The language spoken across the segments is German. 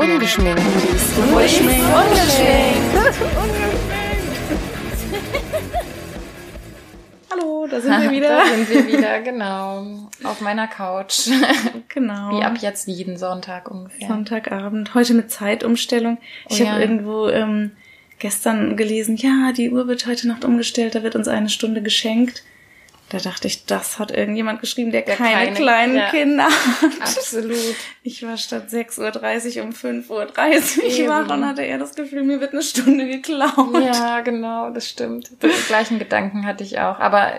Ungeschminkt. Ungeschminkt. Hallo, da sind wir wieder. Da sind wir wieder, genau. Auf meiner Couch. Genau. Wie ab jetzt jeden Sonntag ungefähr. Sonntagabend. Heute mit Zeitumstellung. Ich Oh habe ja. irgendwo ähm, gestern gelesen, ja, die Uhr wird heute Nacht umgestellt, da wird uns eine Stunde geschenkt. Da dachte ich, das hat irgendjemand geschrieben, der, Der keine, keine- kleinen ja. Kinder hat. Absolut. Ich war statt 6.30 Uhr um 5.30 Uhr wach und hatte eher das Gefühl, mir wird eine Stunde geklaut. Ja, genau, das stimmt. Den gleichen Gedanken hatte ich auch. Aber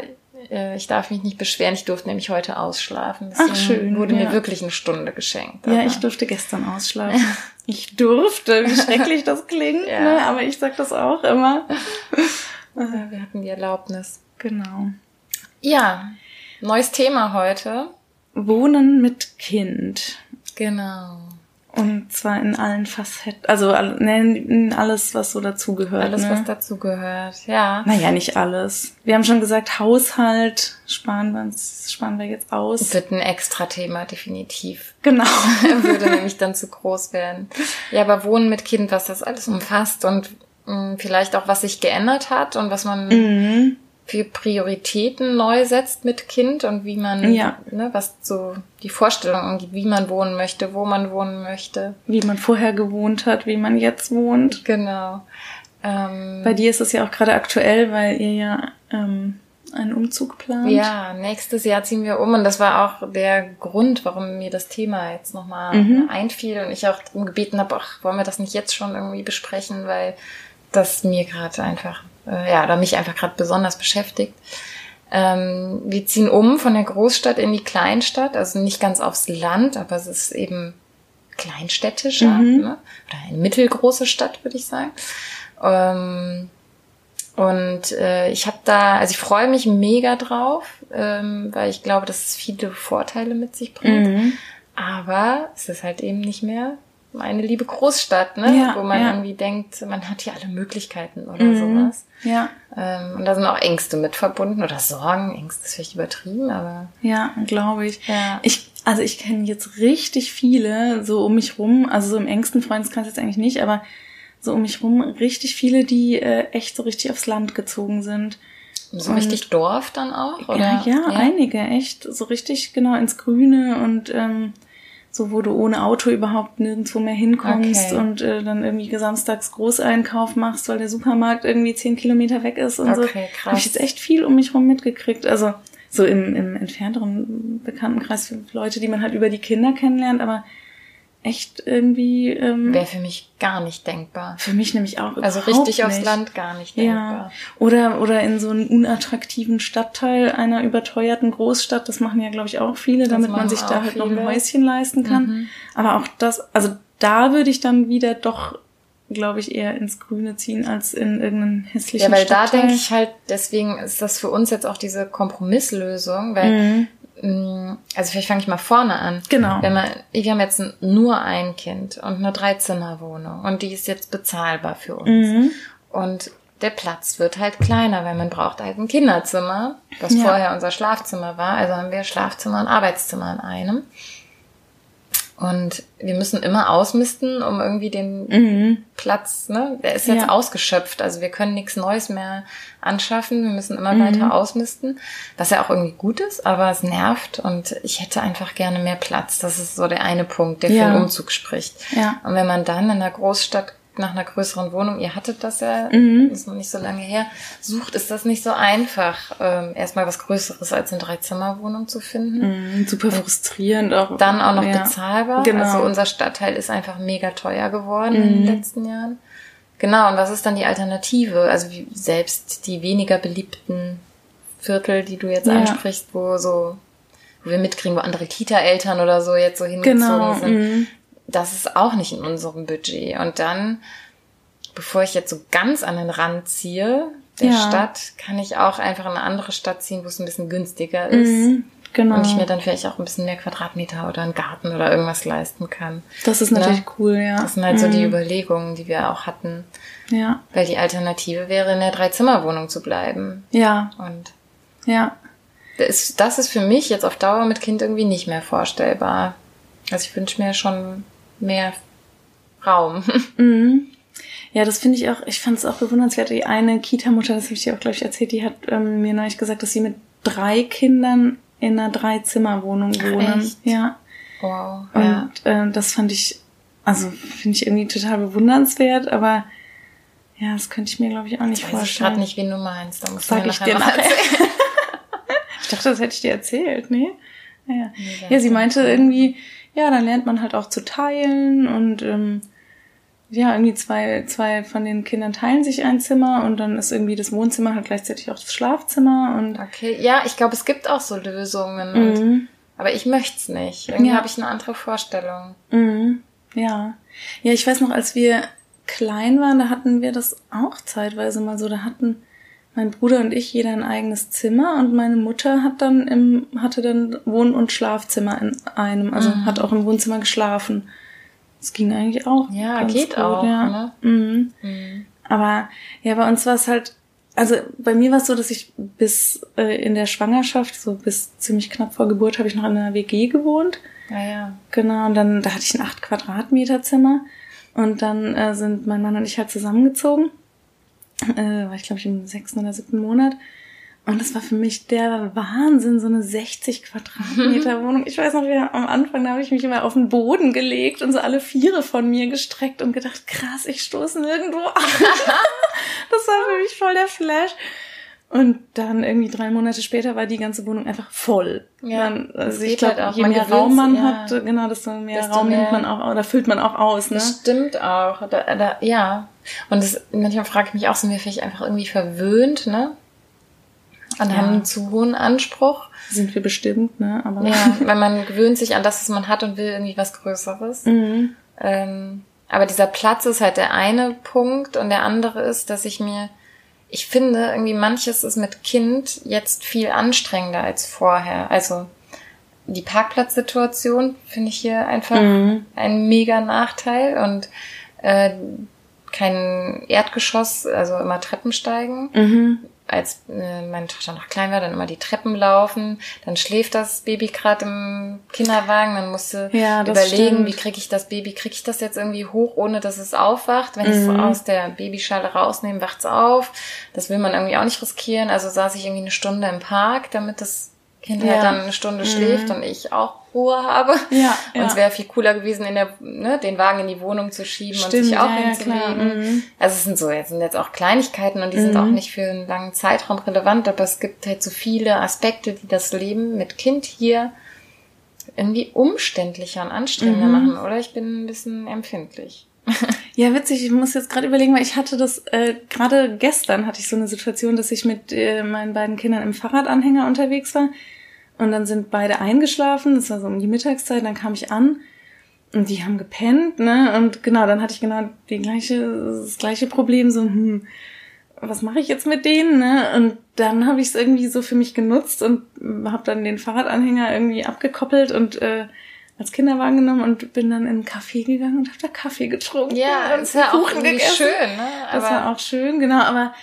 äh, ich darf mich nicht beschweren. Ich durfte nämlich heute ausschlafen. Deswegen Ach, schön, wurde ja. mir wirklich eine Stunde geschenkt. Ja, Aber- ich durfte gestern ausschlafen. Ich durfte, wie schrecklich das klingt, Ja. ne? aber ich sag das auch immer. Ja, wir hatten die Erlaubnis. Genau. Ja, neues Thema heute. Wohnen mit Kind. Genau. Und zwar in allen Facetten, also ne, in alles, was so dazugehört. Alles, ne? was dazu gehört. Ja. Naja, nicht alles. Wir haben schon gesagt, Haushalt sparen wir, uns, sparen wir jetzt aus. Wird ein extra Thema, definitiv. Genau. würde nämlich dann zu groß werden. Ja, aber Wohnen mit Kind, was das alles umfasst und mh, vielleicht auch, was sich geändert hat und was man Mhm. Für Prioritäten neu setzt mit Kind und wie man, Ja. ne, was so die Vorstellung angeht, wie man wohnen möchte, wo man wohnen möchte. Wie man vorher gewohnt hat, wie man jetzt wohnt. Genau. Ähm, Bei dir ist es ja auch gerade aktuell, weil ihr ja ähm, einen Umzug plant. Ja, nächstes Jahr ziehen wir um und das war auch der Grund, warum mir das Thema jetzt nochmal Mhm. einfiel und ich auch darum gebeten habe, ach, wollen wir das nicht jetzt schon irgendwie besprechen, weil das mir gerade einfach, äh, ja, oder mich einfach gerade besonders beschäftigt. Ähm, wir ziehen um von der Großstadt in die Kleinstadt, also nicht ganz aufs Land, aber es ist eben kleinstädtischer, Mhm. ne? oder eine mittelgroße Stadt, würde ich sagen. Ähm, und äh, ich habe da, also ich freue mich mega drauf, ähm, weil ich glaube, dass es viele Vorteile mit sich bringt. Mhm. Aber es ist halt eben nicht mehr eine liebe Großstadt, ne? Ja, wo man ja. irgendwie denkt, man hat hier alle Möglichkeiten oder Mhm. sowas. Ja, Ähm, und da sind auch Ängste mit verbunden oder Sorgen. Ängste ist vielleicht übertrieben, aber ja, glaube ich. ja. Ich, also ich kenne jetzt richtig viele so um mich rum, also so im engsten Freundeskreis jetzt eigentlich nicht, aber so um mich rum richtig viele, die äh, echt so richtig aufs Land gezogen sind. so und- richtig Dorf dann auch, oder? Ja, ja, einige, echt. So richtig genau ins Grüne und ähm, so, wo du ohne Auto überhaupt nirgendwo mehr hinkommst Okay. und äh, dann irgendwie samstags Großeinkauf machst, weil der Supermarkt irgendwie zehn Kilometer weg ist und so. Okay, krass. Habe ich jetzt echt viel um mich rum mitgekriegt. Also so im, im entfernteren Bekanntenkreis für Leute, die man halt über die Kinder kennenlernt, aber echt irgendwie ähm, Wäre für mich gar nicht denkbar. für mich nämlich auch Also richtig aufs nicht. Land gar nicht Ja. denkbar. Oder, oder in so einen unattraktiven Stadtteil einer überteuerten Großstadt. Das machen ja, glaube ich, auch viele, damit man sich da halt noch ein viele. Häuschen leisten kann. Mhm. Aber auch das, also da würde ich dann wieder doch, glaube ich, eher ins Grüne ziehen als in irgendeinen hässlichen Ja, weil da Stadtteil. denke ich halt, deswegen ist das für uns jetzt auch diese Kompromisslösung, weil, Mhm. Mh, also vielleicht fange ich mal vorne an. Genau. Wenn man, wir haben jetzt nur ein Kind und eine Dreizimmerwohnung und die ist jetzt bezahlbar für uns. Mhm. Und der Platz wird halt kleiner, weil man braucht halt ein Kinderzimmer, was Ja. vorher unser Schlafzimmer war. Also haben wir Schlafzimmer und Arbeitszimmer in einem. Und wir müssen immer ausmisten, um irgendwie den Mhm. Platz, ne? Der ist jetzt Ja. ausgeschöpft. Also wir können nichts Neues mehr anschaffen. Wir müssen immer Mhm. weiter ausmisten. Was ja auch irgendwie gut ist, aber es nervt und ich hätte einfach gerne mehr Platz. Das ist so der eine Punkt, der Ja. für den Umzug spricht. Ja. Und wenn man dann in einer Großstadt nach einer größeren Wohnung, ihr hattet das ja, Mhm. ist noch nicht so lange her, sucht, ist das nicht so einfach, ähm, erstmal was Größeres als eine Dreizimmerwohnung zu finden. Mhm. Super frustrierend auch. Dann auch noch ja. bezahlbar. Genau. Also unser Stadtteil ist einfach mega teuer geworden in Mhm. den letzten Jahren. Genau, und was ist dann die Alternative? Also wie, selbst die weniger beliebten Viertel, die du jetzt Ja. ansprichst, wo so, wo wir mitkriegen, wo andere Kita-Eltern oder so jetzt so hingezogen Genau. sind, Mhm. Das ist auch nicht in unserem Budget. Und dann, bevor ich jetzt so ganz an den Rand ziehe der Ja. Stadt, kann ich auch einfach in eine andere Stadt ziehen, wo es ein bisschen günstiger ist. Mhm. Genau. Und ich mir dann vielleicht auch ein bisschen mehr Quadratmeter oder einen Garten oder irgendwas leisten kann. das ist natürlich cool, ja. Das sind halt so die Mhm. Überlegungen, die wir auch hatten. Ja. Weil die Alternative wäre, in der Dreizimmerwohnung zu bleiben. Ja. Und Ja. das ist, das ist für mich jetzt auf Dauer mit Kind irgendwie nicht mehr vorstellbar. Also ich wünsche mir schon mehr Raum. Mhm. Ja, das finde ich auch, ich fand es auch bewundernswert. Die eine Kita-Mutter, das habe ich dir auch, glaube ich, erzählt, die hat ähm, mir neulich gesagt, dass sie mit drei Kindern in einer Drei-Zimmer-Wohnung wohnen. echt? Ja. Wow. Und ja. äh, das fand ich, also finde ich irgendwie total bewundernswert, aber ja, das könnte ich mir, glaube ich, auch nicht Ich weiß gerade vorstellen. nicht, wen du meinst. Da musst Sag du mir ich dir mal erzählen. Ich dachte, das hätte ich dir erzählt, nee? Ja, ja. Ja sie das- meinte irgendwie, ja, dann lernt man halt auch zu teilen und ähm, ja, irgendwie zwei, zwei von den Kindern teilen sich ein Zimmer und dann ist irgendwie das Wohnzimmer halt gleichzeitig auch das Schlafzimmer und Okay, ja, ich glaube, es gibt auch so Lösungen. Und, mhm. Aber ich möchte es nicht. Irgendwie Ja. habe ich eine andere Vorstellung. Mhm. Ja. Ja, ich weiß noch, als wir klein waren, da hatten wir das auch zeitweise mal so. Da hatten mein Bruder und ich jeder ein eigenes Zimmer und meine Mutter hat dann im, hatte dann Wohn- und Schlafzimmer in einem, also Mhm. hat auch im Wohnzimmer geschlafen. Das ging eigentlich auch. Ja, geht gut, auch, Ja. ne? Mhm. Mhm. Aber ja, bei uns war es halt, also bei mir war es so, dass ich bis äh, in der Schwangerschaft, so bis ziemlich knapp vor Geburt, habe ich noch in einer WG gewohnt. Ja, ja. Genau, und dann, da hatte ich ein 8 Quadratmeter Zimmer. Und dann äh, sind mein Mann und ich halt zusammengezogen. Äh, war ich, glaube ich, im sechsten oder siebten Monat. Und das war für mich der Wahnsinn, so eine 60 Quadratmeter Wohnung. Ich weiß noch, wie am Anfang, da habe ich mich immer auf den Boden gelegt und so alle Viere von mir gestreckt und gedacht, krass, ich stoße nirgendwo an. das war für mich voll der Flash. Und dann irgendwie drei Monate später war die ganze Wohnung einfach voll. Ja, dann, also ich glaube, halt auch. je Man mehr Raum man ja. hat, genau, desto mehr Desto Raum nimmt mehr- man auch, oder füllt man auch aus, ne? Das stimmt auch. Da, da, ja. Und das, manchmal frage ich mich auch, sind wir vielleicht einfach irgendwie verwöhnt, ne? Und Ja. haben einen zu hohen Anspruch. Sind wir bestimmt, ne? Aber Ja, weil man gewöhnt sich an das, was man hat und will irgendwie was Größeres. Mhm. Ähm, aber dieser Platz ist halt der eine Punkt und der andere ist, dass ich mir, ich finde, irgendwie manches ist mit Kind jetzt viel anstrengender als vorher. Also die Parkplatzsituation finde ich hier einfach Mhm. ein mega Nachteil und äh, kein Erdgeschoss, also immer Treppen steigen Mhm. Als äh, meine Tochter noch klein war, dann immer die Treppen laufen, dann schläft das Baby gerade im Kinderwagen, dann musste Ja, überlegen, stimmt. wie kriege ich das Baby, kriege ich das jetzt irgendwie hoch, ohne dass es aufwacht. Wenn ich es Mhm. aus der Babyschale rausnehme, wacht's auf. Das will man irgendwie auch nicht riskieren. Also saß ich irgendwie eine Stunde im Park, damit das Kind Ja. halt dann eine Stunde schläft und ich auch Ruhe habe. Ja, Und ja. es wäre viel cooler gewesen, in der, ne, den Wagen in die Wohnung zu schieben und Stimmt, sich auch ja, hinzulegen. mhm. Also es sind so, jetzt sind jetzt auch Kleinigkeiten und die sind Mhm. auch nicht für einen langen Zeitraum relevant, aber es gibt halt so viele Aspekte, die das Leben mit Kind hier irgendwie umständlicher und anstrengender Mhm. machen, oder? Ich bin ein bisschen empfindlich. Ja, witzig, ich muss jetzt gerade überlegen, weil ich hatte das, äh, gerade gestern hatte ich so eine Situation, dass ich mit äh, meinen beiden Kindern im Fahrradanhänger unterwegs war und dann sind beide eingeschlafen, das war so um die Mittagszeit, dann kam ich an und die haben gepennt, ne, und genau, dann hatte ich genau die gleiche, das gleiche Problem, so, hm, was mache ich jetzt mit denen, ne, und dann habe ich es irgendwie so für mich genutzt und habe dann den Fahrradanhänger irgendwie abgekoppelt und äh, als Kinderwagen genommen und bin dann in einen Café gegangen und habe da Kaffee getrunken. Ja, und das ja auch Kuchen irgendwie gegessen. schön, ne? Das war auch schön, genau, aber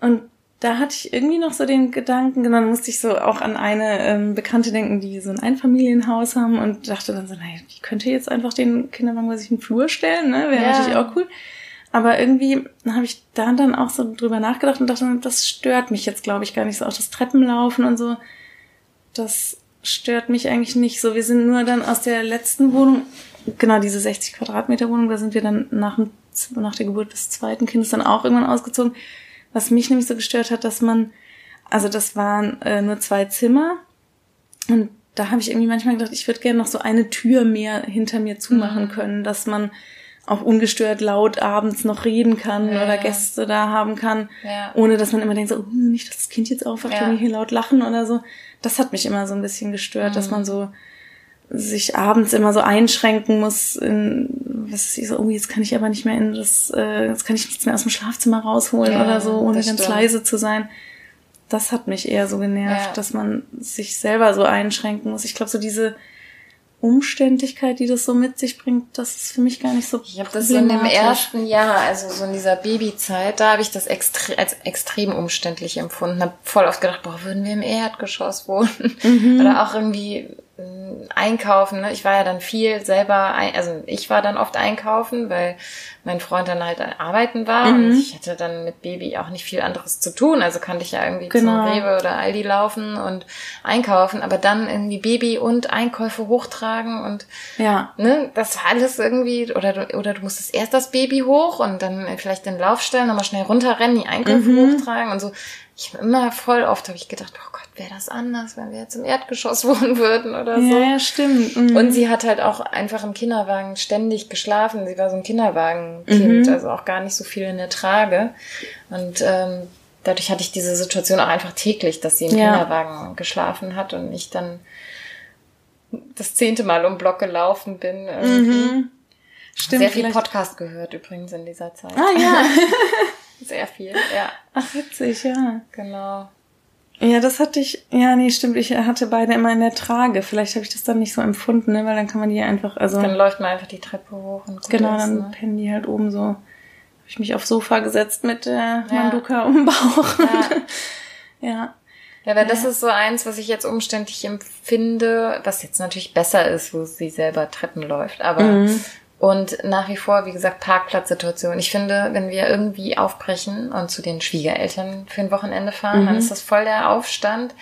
und da hatte ich irgendwie noch so den Gedanken, genau, dann musste ich so auch an eine ähm, Bekannte denken, die so ein Einfamilienhaus haben und dachte dann so, naja, ich könnte jetzt einfach den Kinderwagen bei sich in den Flur stellen, ne? Wäre Ja. natürlich auch cool. Aber irgendwie habe ich da dann auch so drüber nachgedacht und dachte, das stört mich jetzt, glaube ich, gar nicht so. Auch das Treppenlaufen und so, das stört mich eigentlich nicht so. Wir sind nur dann aus der letzten Wohnung, genau diese 60 Quadratmeter Wohnung, da sind wir dann nach, dem, nach der Geburt des zweiten Kindes dann auch irgendwann ausgezogen. Was mich nämlich so gestört hat, dass man, also das waren äh, nur zwei Zimmer und da habe ich irgendwie manchmal gedacht, ich würde gerne noch so eine Tür mehr hinter mir zumachen Mhm. können, dass man auch ungestört laut abends noch reden kann Ja, oder. Gäste da haben kann, Ja. ohne dass man immer denkt, so, oh, nicht, dass das Kind jetzt aufwacht, Ja. wenn wir hier laut lachen oder so. Das hat mich immer so ein bisschen gestört, dass Mhm. man so sich abends immer so einschränken muss, in, was ist ich so, oh, jetzt kann ich aber nicht mehr in das, äh, jetzt kann ich nichts mehr aus dem Schlafzimmer rausholen Ja, oder so, ohne ganz stimmt. leise zu sein. Das hat mich eher so genervt, Ja. dass man sich selber so einschränken muss. Ich glaube, so diese Umständlichkeit, die das so mit sich bringt, das ist für mich gar nicht so Ich habe das so in dem ersten Jahr, also so in dieser Babyzeit, da habe ich das extre als extrem umständlich empfunden. Habe voll oft gedacht, boah, würden wir im Erdgeschoss wohnen? Mhm. Oder auch irgendwie, einkaufen. Ne? Ich war ja dann viel selber, ein, also ich war dann oft einkaufen, weil mein Freund dann halt arbeiten war mhm. und ich hatte dann mit Baby auch nicht viel anderes zu tun. Also kannte ich ja irgendwie genau. zum Rewe oder Aldi laufen und einkaufen, aber dann irgendwie Baby und Einkäufe hochtragen und ja. ne, das war alles irgendwie, oder du, oder du musstest erst das Baby hoch und dann vielleicht den Lauf stellen, nochmal schnell runterrennen, die Einkäufe mhm. hochtragen und so. Ich habe immer voll oft habe ich gedacht, oh wäre das anders, wenn wir jetzt im Erdgeschoss wohnen würden oder so. Ja, ja stimmt. Mhm. Und sie hat halt auch einfach im Kinderwagen ständig geschlafen. Sie war so ein Kinderwagenkind, mhm. also auch gar nicht so viel in der Trage. Und ähm, dadurch hatte ich diese Situation auch einfach täglich, dass sie im ja. Kinderwagen geschlafen hat und ich dann das zehnte Mal um Block gelaufen bin. Mhm. Stimmt. Sehr viel vielleicht. Podcast gehört übrigens in dieser Zeit. Ah ja. Sehr viel, ja. Ach, witzig, ja. Genau. Ja, das hatte ich, ja, nee, stimmt, ich hatte beide immer in der Trage. Vielleicht habe ich das dann nicht so empfunden, ne, weil dann kann man die einfach, also. Dann läuft man einfach die Treppe hoch und Genau, dann ne? pennen die halt oben so. Habe ich mich aufs Sofa gesetzt mit äh, ja. Manduka um Bauch. Ja. ja. Ja, aber ja. das ist so eins, was ich jetzt umständlich empfinde, was jetzt natürlich besser ist, wo sie selber Treppen läuft. Aber mhm. Und nach wie vor, wie gesagt, Parkplatzsituation. Ich finde, wenn wir irgendwie aufbrechen und zu den Schwiegereltern für ein Wochenende fahren, mhm. dann ist das voll der Aufstand.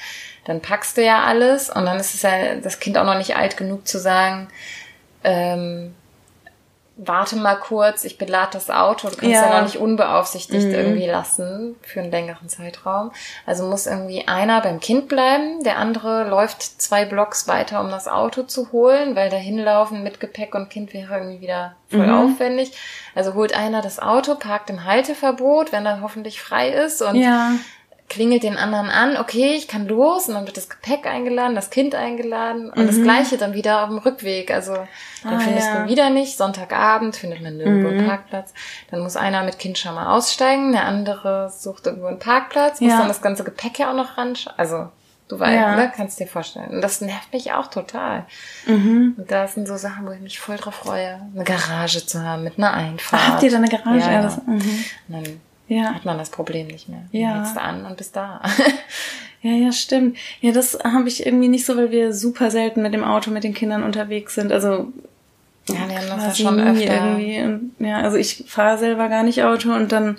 Dann packst du ja alles und dann ist es ja das Kind auch noch nicht alt genug zu sagen, ähm, warte mal kurz, ich belade das Auto, du kannst ja, ja noch nicht unbeaufsichtigt mhm. irgendwie lassen für einen längeren Zeitraum. Also muss irgendwie einer beim Kind bleiben, der andere läuft zwei Blocks weiter, um das Auto zu holen, weil dahin laufen mit Gepäck und Kind wäre irgendwie wieder voll mhm. aufwendig. Also holt einer das Auto, parkt im Halteverbot, wenn er hoffentlich frei ist und ja klingelt den anderen an, okay, ich kann los und dann wird das Gepäck eingeladen, das Kind eingeladen und mhm. das gleiche dann wieder auf dem Rückweg. Also dann ah, findest ja. du wieder nicht, Sonntagabend findet man nirgendwo mhm. einen Parkplatz. Dann muss einer mit Kind schon mal aussteigen, der andere sucht irgendwo einen Parkplatz, muss ja. dann das ganze Gepäck ja auch noch ran. Also du weißt, ja. ne, kannst dir vorstellen. Und das nervt mich auch total. Mhm. Und da sind so Sachen, wo ich mich voll drauf freue, eine Garage zu haben mit einer Einfahrt. Habt ihr da eine Garage? Ja, ja. Mhm. Dann ja. hat man das Problem nicht mehr. Ja. Hältst an und bist da. ja, ja, stimmt. Ja, das habe ich irgendwie nicht so, weil wir super selten mit dem Auto mit den Kindern unterwegs sind. Also ja, wir haben das ja schon öfter. Irgendwie. Und, ja, also ich fahre selber gar nicht Auto und dann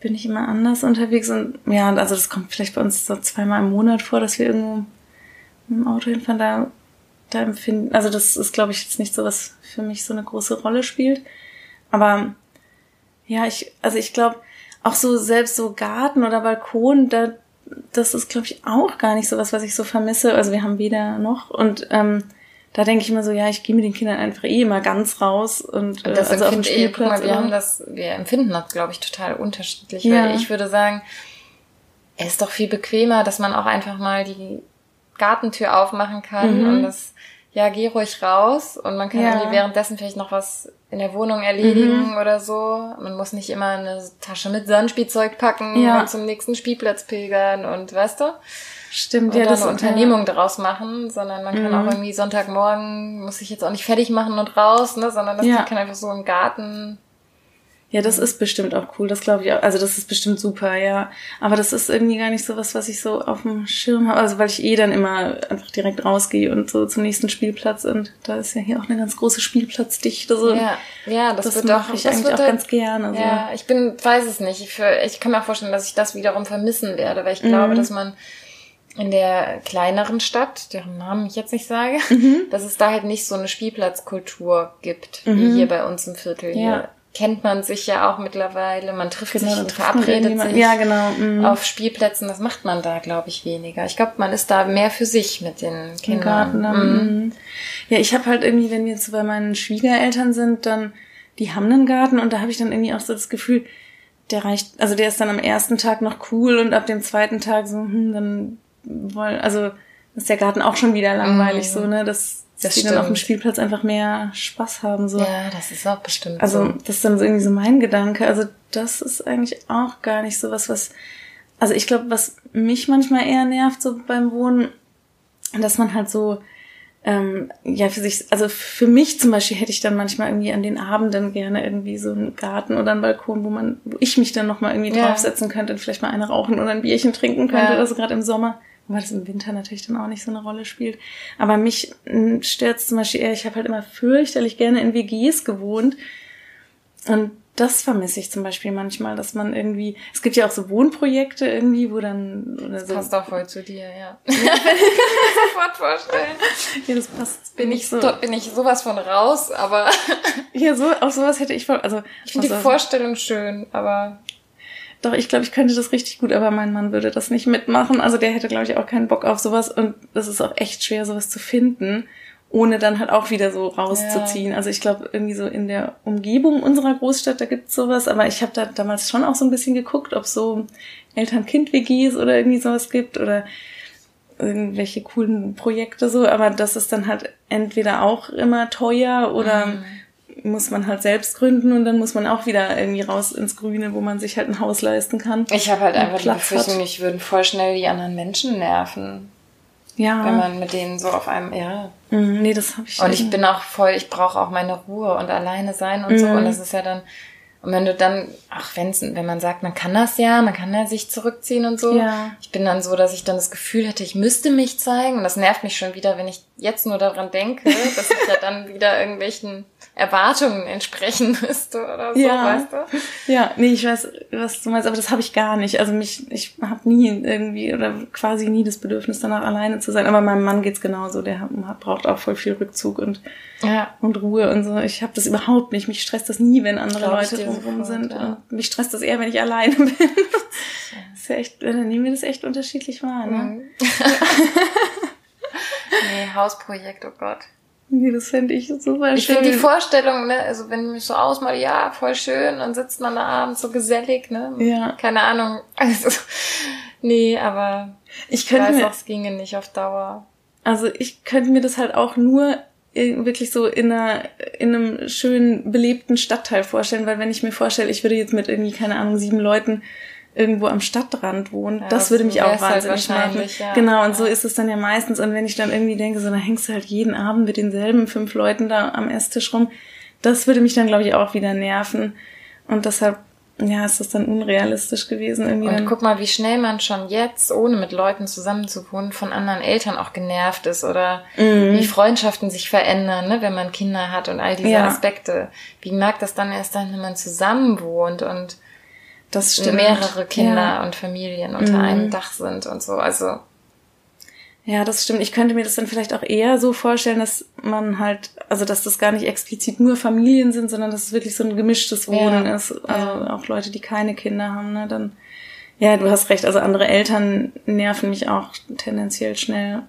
bin ich immer anders unterwegs und ja, also das kommt vielleicht bei uns so zweimal im Monat vor, dass wir irgendwo mit dem Auto hinfahren. Da, da empfinden, also das ist, glaube ich, jetzt nicht so, was für mich so eine große Rolle spielt. Aber ja, ich, also ich glaube, auch so selbst so Garten oder Balkon, da, das ist, glaube ich, auch gar nicht so was, was ich so vermisse. Also wir haben weder noch und ähm, da denke ich immer so, ja, ich gehe mit den Kindern einfach eh immer ganz raus und, äh, das also auf dem Spielplatz. Ich, mal, wir haben das, wir empfinden das, glaube ich, total unterschiedlich. Ja. Weil ich würde sagen, es ist doch viel bequemer, dass man auch einfach mal die Gartentür aufmachen kann mhm. und das ja, geh ruhig raus und man kann ja. irgendwie währenddessen vielleicht noch was in der Wohnung erledigen mhm. oder so. Man muss nicht immer eine Tasche mit Sandspielzeug packen ja. und zum nächsten Spielplatz pilgern und weißt du? Stimmt, und ja, das eine Unternehmung ja. daraus machen, sondern man kann mhm. auch irgendwie Sonntagmorgen muss ich jetzt auch nicht fertig machen und raus, ne, sondern das ja. kann einfach so im Garten ja, das ist bestimmt auch cool, das glaube ich auch. Also das ist bestimmt super, ja. Aber das ist irgendwie gar nicht so was, was ich so auf dem Schirm habe. Also weil ich eh dann immer einfach direkt rausgehe und so zum nächsten Spielplatz und da ist ja hier auch eine ganz große Spielplatzdichte. So. Ja, ja, das, das wird mache ich eigentlich auch ganz gerne. Also. Ja, ich bin, weiß es nicht. Ich, für, ich kann mir auch vorstellen, dass ich das wiederum vermissen werde, weil ich mhm. glaube, dass man in der kleineren Stadt, deren Namen ich jetzt nicht sage, mhm. dass es da halt nicht so eine Spielplatzkultur gibt, mhm. wie hier bei uns im Viertel. Ja. Hier kennt man sich ja auch mittlerweile. Man trifft genau, sich und verabredet sich ja, genau. mhm. auf Spielplätzen. Das macht man da, glaube ich, weniger. Ich glaube, man ist da mehr für sich mit den Kindern. Garten, mhm. mhm. Ja, ich habe halt irgendwie, wenn wir jetzt bei meinen Schwiegereltern sind, dann die haben einen Garten und da habe ich dann irgendwie auch so das Gefühl, der reicht, also der ist dann am ersten Tag noch cool und ab dem zweiten Tag so, hm, dann wollen, also ist der Garten auch schon wieder langweilig, mhm. so, ne? Das dass die dann auf dem Spielplatz einfach mehr Spaß haben. So. Ja, das ist auch bestimmt. Also so. das ist dann so irgendwie so mein Gedanke. Also das ist eigentlich auch gar nicht so was, was. Also ich glaube, was mich manchmal eher nervt so beim Wohnen, dass man halt so ähm, ja für sich, also für mich zum Beispiel hätte ich dann manchmal irgendwie an den Abenden gerne irgendwie so einen Garten oder einen Balkon, wo man, wo ich mich dann nochmal irgendwie ja. draufsetzen könnte und vielleicht mal eine rauchen oder ein Bierchen trinken könnte ja. oder so gerade im Sommer weil das im Winter natürlich dann auch nicht so eine Rolle spielt. Aber mich stört zum Beispiel eher, ich habe halt immer fürchterlich gerne in WGs gewohnt. Und das vermisse ich zum Beispiel manchmal, dass man irgendwie, es gibt ja auch so Wohnprojekte irgendwie, wo dann, oder das so. passt auch voll zu dir, ja. ich kann mir sofort vorstellen. Ja, das passt. Bin ich, so. bin ich sowas von raus, aber. ja, so, auf sowas hätte ich voll, also. Ich finde die Vorstellung schön, aber. Doch, ich glaube, ich könnte das richtig gut, aber mein Mann würde das nicht mitmachen. Also der hätte, glaube ich, auch keinen Bock auf sowas und das ist auch echt schwer, sowas zu finden ohne dann halt auch wieder so rauszuziehen. Ja. Also ich glaube, irgendwie so in der Umgebung unserer Großstadt, da gibt's sowas, aber ich habe da damals schon auch so ein bisschen geguckt, ob so Eltern-Kind-WGs oder irgendwie sowas gibt oder irgendwelche coolen Projekte so, aber das ist dann halt entweder auch immer teuer oder mhm. Muss man halt selbst gründen und dann muss man auch wieder irgendwie raus ins Grüne, wo man sich halt ein Haus leisten kann. Ich habe halt einfach die Befürchtung, ich würden voll schnell die anderen Menschen nerven. Ja. Wenn man mit denen so auf einem, ja. Mhm, nee, das habe ich Und ich bin auch voll, ich brauche auch meine Ruhe und alleine sein und mhm. so. Und das ist ja dann, und wenn du dann, ach, wenn's, wenn man sagt, man kann das ja, man kann ja sich zurückziehen und so. Ja. Ich bin dann so, dass ich dann das Gefühl hätte, ich müsste mich zeigen. Und das nervt mich schon wieder, wenn ich jetzt nur daran denke, dass ich ja dann wieder irgendwelchen Erwartungen entsprechen müsste oder so, ja. weißt du? Ja, nee, ich weiß, was du meinst, aber das habe ich gar nicht. Also mich, ich habe nie irgendwie oder quasi nie das Bedürfnis danach alleine zu sein. Aber meinem Mann geht's genauso. Der hat, braucht auch voll viel Rückzug und ja. und Ruhe und so. Ich habe das überhaupt nicht. Mich stresst das nie, wenn andere Leute drumherum sind. Ja. Mich stresst das eher, wenn ich alleine bin. das ist ja echt, dann nehmen wir das echt unterschiedlich wahr. Ne? Mhm. nee, Hausprojekt, oh Gott. Nee, das fände ich super ich schön. Ich finde die Vorstellung, ne, also wenn ich mich so ausmal, ja, voll schön, und sitzt man da abends so gesellig, ne? Ja. Keine Ahnung. Also, nee, aber ich, könnte weiß mir, auch, es ginge nicht auf Dauer. Also ich könnte mir das halt auch nur wirklich so in einer in einem schönen belebten Stadtteil vorstellen, weil wenn ich mir vorstelle, ich würde jetzt mit irgendwie keine Ahnung sieben Leuten irgendwo am Stadtrand wohnen, ja, das würde mich auch halt wahnsinnig halt machen. Ja, genau, und ja. so ist es dann ja meistens. Und wenn ich dann irgendwie denke, so, dann hängst du halt jeden Abend mit denselben fünf Leuten da am Esstisch rum, das würde mich dann, glaube ich, auch wieder nerven. Und deshalb, ja, ist das dann unrealistisch gewesen. Irgendwie und guck mal, wie schnell man schon jetzt, ohne mit Leuten zusammenzuwohnen, von anderen Eltern auch genervt ist oder mhm. wie Freundschaften sich verändern, ne, wenn man Kinder hat und all diese Aspekte. Wie mag das dann erst dann, wenn man zusammen wohnt und das stimmt. mehrere Kinder ja. und Familien unter mhm. einem Dach sind und so. Also ja, das stimmt. Ich könnte mir das dann vielleicht auch eher so vorstellen, dass man halt, also dass das gar nicht explizit nur Familien sind, sondern dass es wirklich so ein gemischtes Wohnen ja. ist. Also ja. auch Leute, die keine Kinder haben, ne, dann. Ja, du hast recht. Also andere Eltern nerven mich auch tendenziell schnell,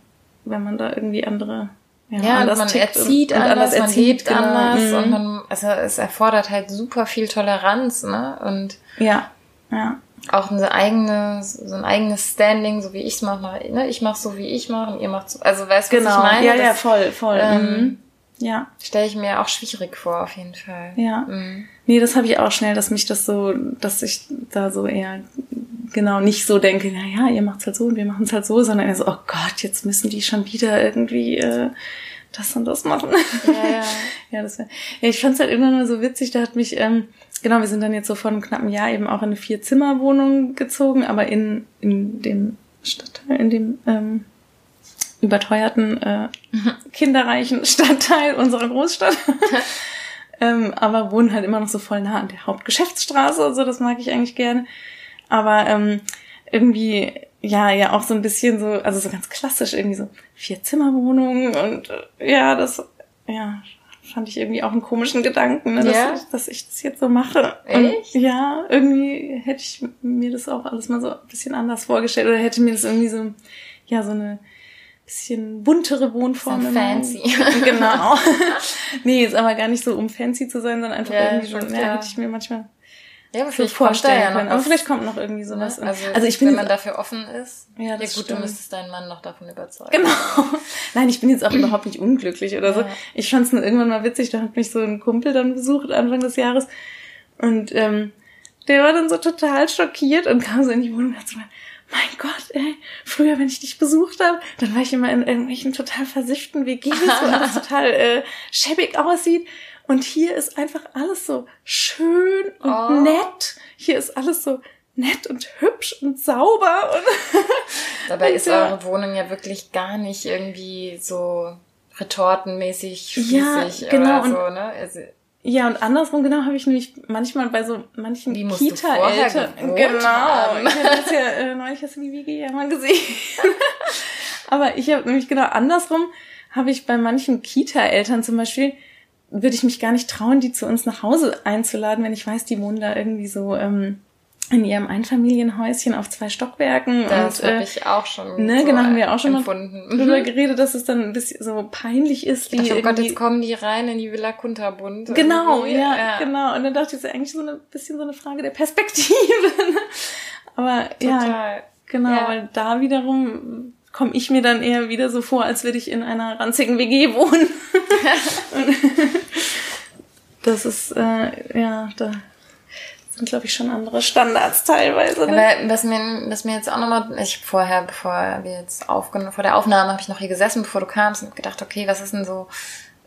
wenn man da irgendwie andere ja, ja und man erzieht und, und anders, anders man lebt genau. anders mhm. und man, also es erfordert halt super viel Toleranz, ne? Und ja, ja. Auch eine eigene, so ein eigenes Standing, so wie ich es mache, ne? Ich mache so, wie ich mache und ihr macht so. Also weißt du, genau. was ich meine? Ja, das, ja, voll, voll. Ähm, mhm. Ja. Stelle ich mir auch schwierig vor, auf jeden Fall. Ja. Mhm. Nee, das habe ich auch schnell, dass mich das so, dass ich da so eher genau nicht so denke, na ja, ihr macht's halt so und wir machen's halt so, sondern eher so, oh Gott, jetzt müssen die schon wieder irgendwie äh, das und das machen. Ja, ja. ja, das wär, ja, ich fand's halt immer nur so witzig, da hat mich, ähm, genau, wir sind dann jetzt so vor einem knappen Jahr eben auch in eine Vier-Zimmer-Wohnung gezogen, aber in, in dem Stadtteil, in dem ähm, überteuerten, äh, mhm. kinderreichen Stadtteil unserer Großstadt. ähm, aber wohnen halt immer noch so voll nah an der Hauptgeschäftsstraße und so, das mag ich eigentlich gerne. Aber ähm, irgendwie, ja, ja, auch so ein bisschen so, also so ganz klassisch, irgendwie so Vier-Zimmer-Wohnung und äh, ja, das, ja, fand ich irgendwie auch einen komischen Gedanken, ne, dass, ja? ich, dass ich das jetzt so mache. Echt? Und, ja, irgendwie hätte ich mir das auch alles mal so ein bisschen anders vorgestellt oder hätte mir das irgendwie so, ja, so eine bisschen buntere Wohnform. So fancy. genau. nee, ist aber gar nicht so, um fancy zu sein, sondern einfach ja, irgendwie schon, ja, hätte ich mir manchmal ja, aber vielleicht kommt da ja noch Aber vielleicht kommt noch irgendwie sowas. Ne? Also, also ich bin wenn man dafür offen ist. Ja, das ja gut, stimmt. du müsstest deinen Mann noch davon überzeugen. Genau. Nein, ich bin jetzt auch überhaupt nicht unglücklich oder so. Ich fand es nur irgendwann mal witzig, da hat mich so ein Kumpel dann besucht Anfang des Jahres und ähm, der war dann so total schockiert und kam so in die Wohnung und hat so mein Gott, ey, früher, wenn ich dich besucht habe, dann war ich immer in irgendwelchen total versifften WGs, wo alles total äh, schäbig aussieht. Und hier ist einfach alles so schön und oh. nett. Hier ist alles so nett und hübsch und sauber. Und Dabei und ist ja. eure Wohnung ja wirklich gar nicht irgendwie so retortenmäßig Ja, spießig genau, oder so, ne? Also, Ja, und andersrum genau habe ich nämlich manchmal bei so manchen Kita-Eltern. Genau. haben? Ich habe das ja, äh, neulich hast du die Wiege ja mal gesehen. Aber ich habe nämlich genau andersrum, habe ich bei manchen Kita-Eltern zum Beispiel, würde ich mich gar nicht trauen, die zu uns nach Hause einzuladen, wenn ich weiß, die wohnen da irgendwie so ähm, in ihrem Einfamilienhäuschen auf zwei Stockwerken. das habe äh, ich auch schon ne, so genau, haben wir auch schon mal empfunden. drüber geredet, dass es dann ein bisschen so peinlich ist, wie Ach, oh Gott, jetzt kommen die rein in die Villa Kunterbund. Genau, irgendwie. ja, genau. Und dann dachte ich, das ist eigentlich so ein bisschen so eine Frage der Perspektive. ne? Aber ja, Total. genau, Ja. weil da wiederum komme ich mir dann eher wieder so vor, als würde ich in einer ranzigen WG wohnen. Das ist, äh, ja, da sind, glaube ich, schon andere Standards teilweise. Ne? Aber was mir, was mir jetzt auch nochmal, ich vorher, bevor wir jetzt aufgenommen, vor der Aufnahme habe ich noch hier gesessen, bevor du kamst und gedacht, okay, was ist denn so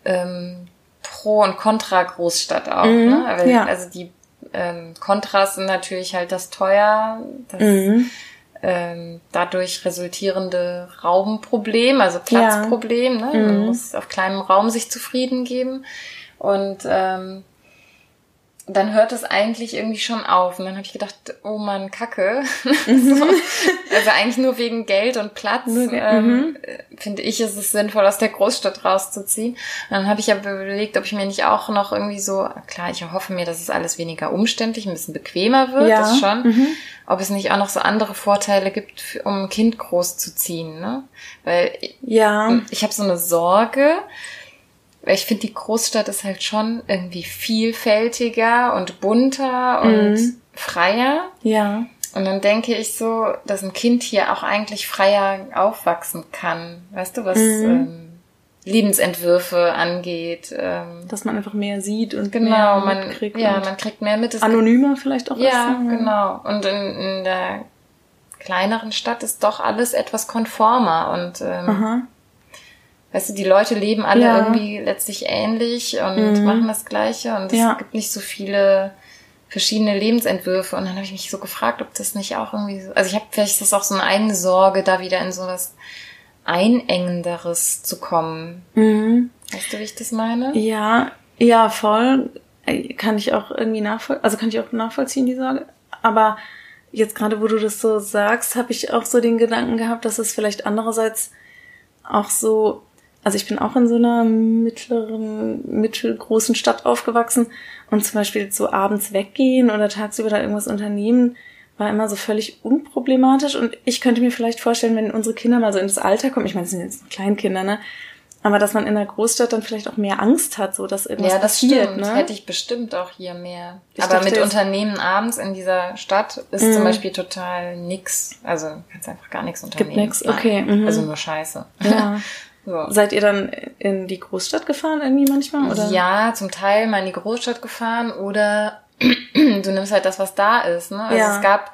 ähm, Pro- und Contra-Großstadt auch, Mhm, ne? Weil, ja. Also die ähm, Kontras sind natürlich halt das teuer, das Mhm. ähm, dadurch resultierende Raumproblem, also Platzproblem. Ne? Man Mhm. muss auf kleinem Raum sich zufrieden geben. Und ähm, dann hört es eigentlich irgendwie schon auf. Und dann habe ich gedacht, oh Mann, Kacke. so. Also eigentlich nur wegen Geld und Platz Nur Ge- ähm, finde ich, ist es sinnvoll, aus der Großstadt rauszuziehen. Und dann habe ich aber überlegt, ob ich mir nicht auch noch irgendwie so, klar, ich hoffe mir, dass es alles weniger umständlich, ein bisschen bequemer wird, Ja. das schon. Mhm. Ob es nicht auch noch so andere Vorteile gibt, um ein Kind groß zu ziehen, ne? Weil Ja, ich habe so eine Sorge, weil ich finde, die Großstadt ist halt schon irgendwie vielfältiger und bunter und Mhm. freier. ja, Und dann denke ich so, dass ein Kind hier auch eigentlich freier aufwachsen kann. Weißt du, was Mhm. ähm, Lebensentwürfe angeht. Ähm, dass man einfach mehr sieht und genau, mehr man, mitkriegt ja, man kriegt mehr mit. Es anonymer vielleicht auch ja, ne? genau. Und in, in der kleineren Stadt ist doch alles etwas konformer und ähm, Aha. Weißt du, die Leute leben alle Ja. irgendwie letztlich ähnlich und Mhm. machen das Gleiche und es Ja. gibt nicht so viele verschiedene Lebensentwürfe und dann habe ich mich so gefragt, ob das nicht auch irgendwie so, also ich habe vielleicht ist das auch so eine eigene Sorge, da wieder in so was Einengenderes zu kommen. Mhm. Weißt du, wie ich das meine? Ja, ja, voll. Äh, Kann ich auch irgendwie nachvollziehen, also kann ich auch nachvollziehen, die Sorge. Aber jetzt gerade, wo du das so sagst, habe ich auch so den Gedanken gehabt, dass es vielleicht andererseits auch so, also ich bin auch in so einer mittleren, mittelgroßen Stadt aufgewachsen und zum Beispiel so abends weggehen oder tagsüber da irgendwas unternehmen, war immer so völlig unproblematisch und ich könnte mir vielleicht vorstellen, wenn unsere Kinder mal so in das Alter kommen, ich meine, das sind jetzt noch Kleinkinder, ne? Aber dass man in der Großstadt dann vielleicht auch mehr Angst hat, so dass irgendwas Ja, das passiert, stimmt. ne? Hätte ich bestimmt auch hier mehr. Ich Aber mit Unternehmen abends in dieser Stadt ist Mhm. zum Beispiel total nix. Also kannst einfach gar nichts unternehmen. nix, Nein. okay, mhm. Also nur Scheiße. Ja. so. Seid ihr dann in die Großstadt gefahren irgendwie manchmal? Oder? Ja, zum Teil mal in die Großstadt gefahren oder du nimmst halt das, was da ist. Ne? Also Ja. es gab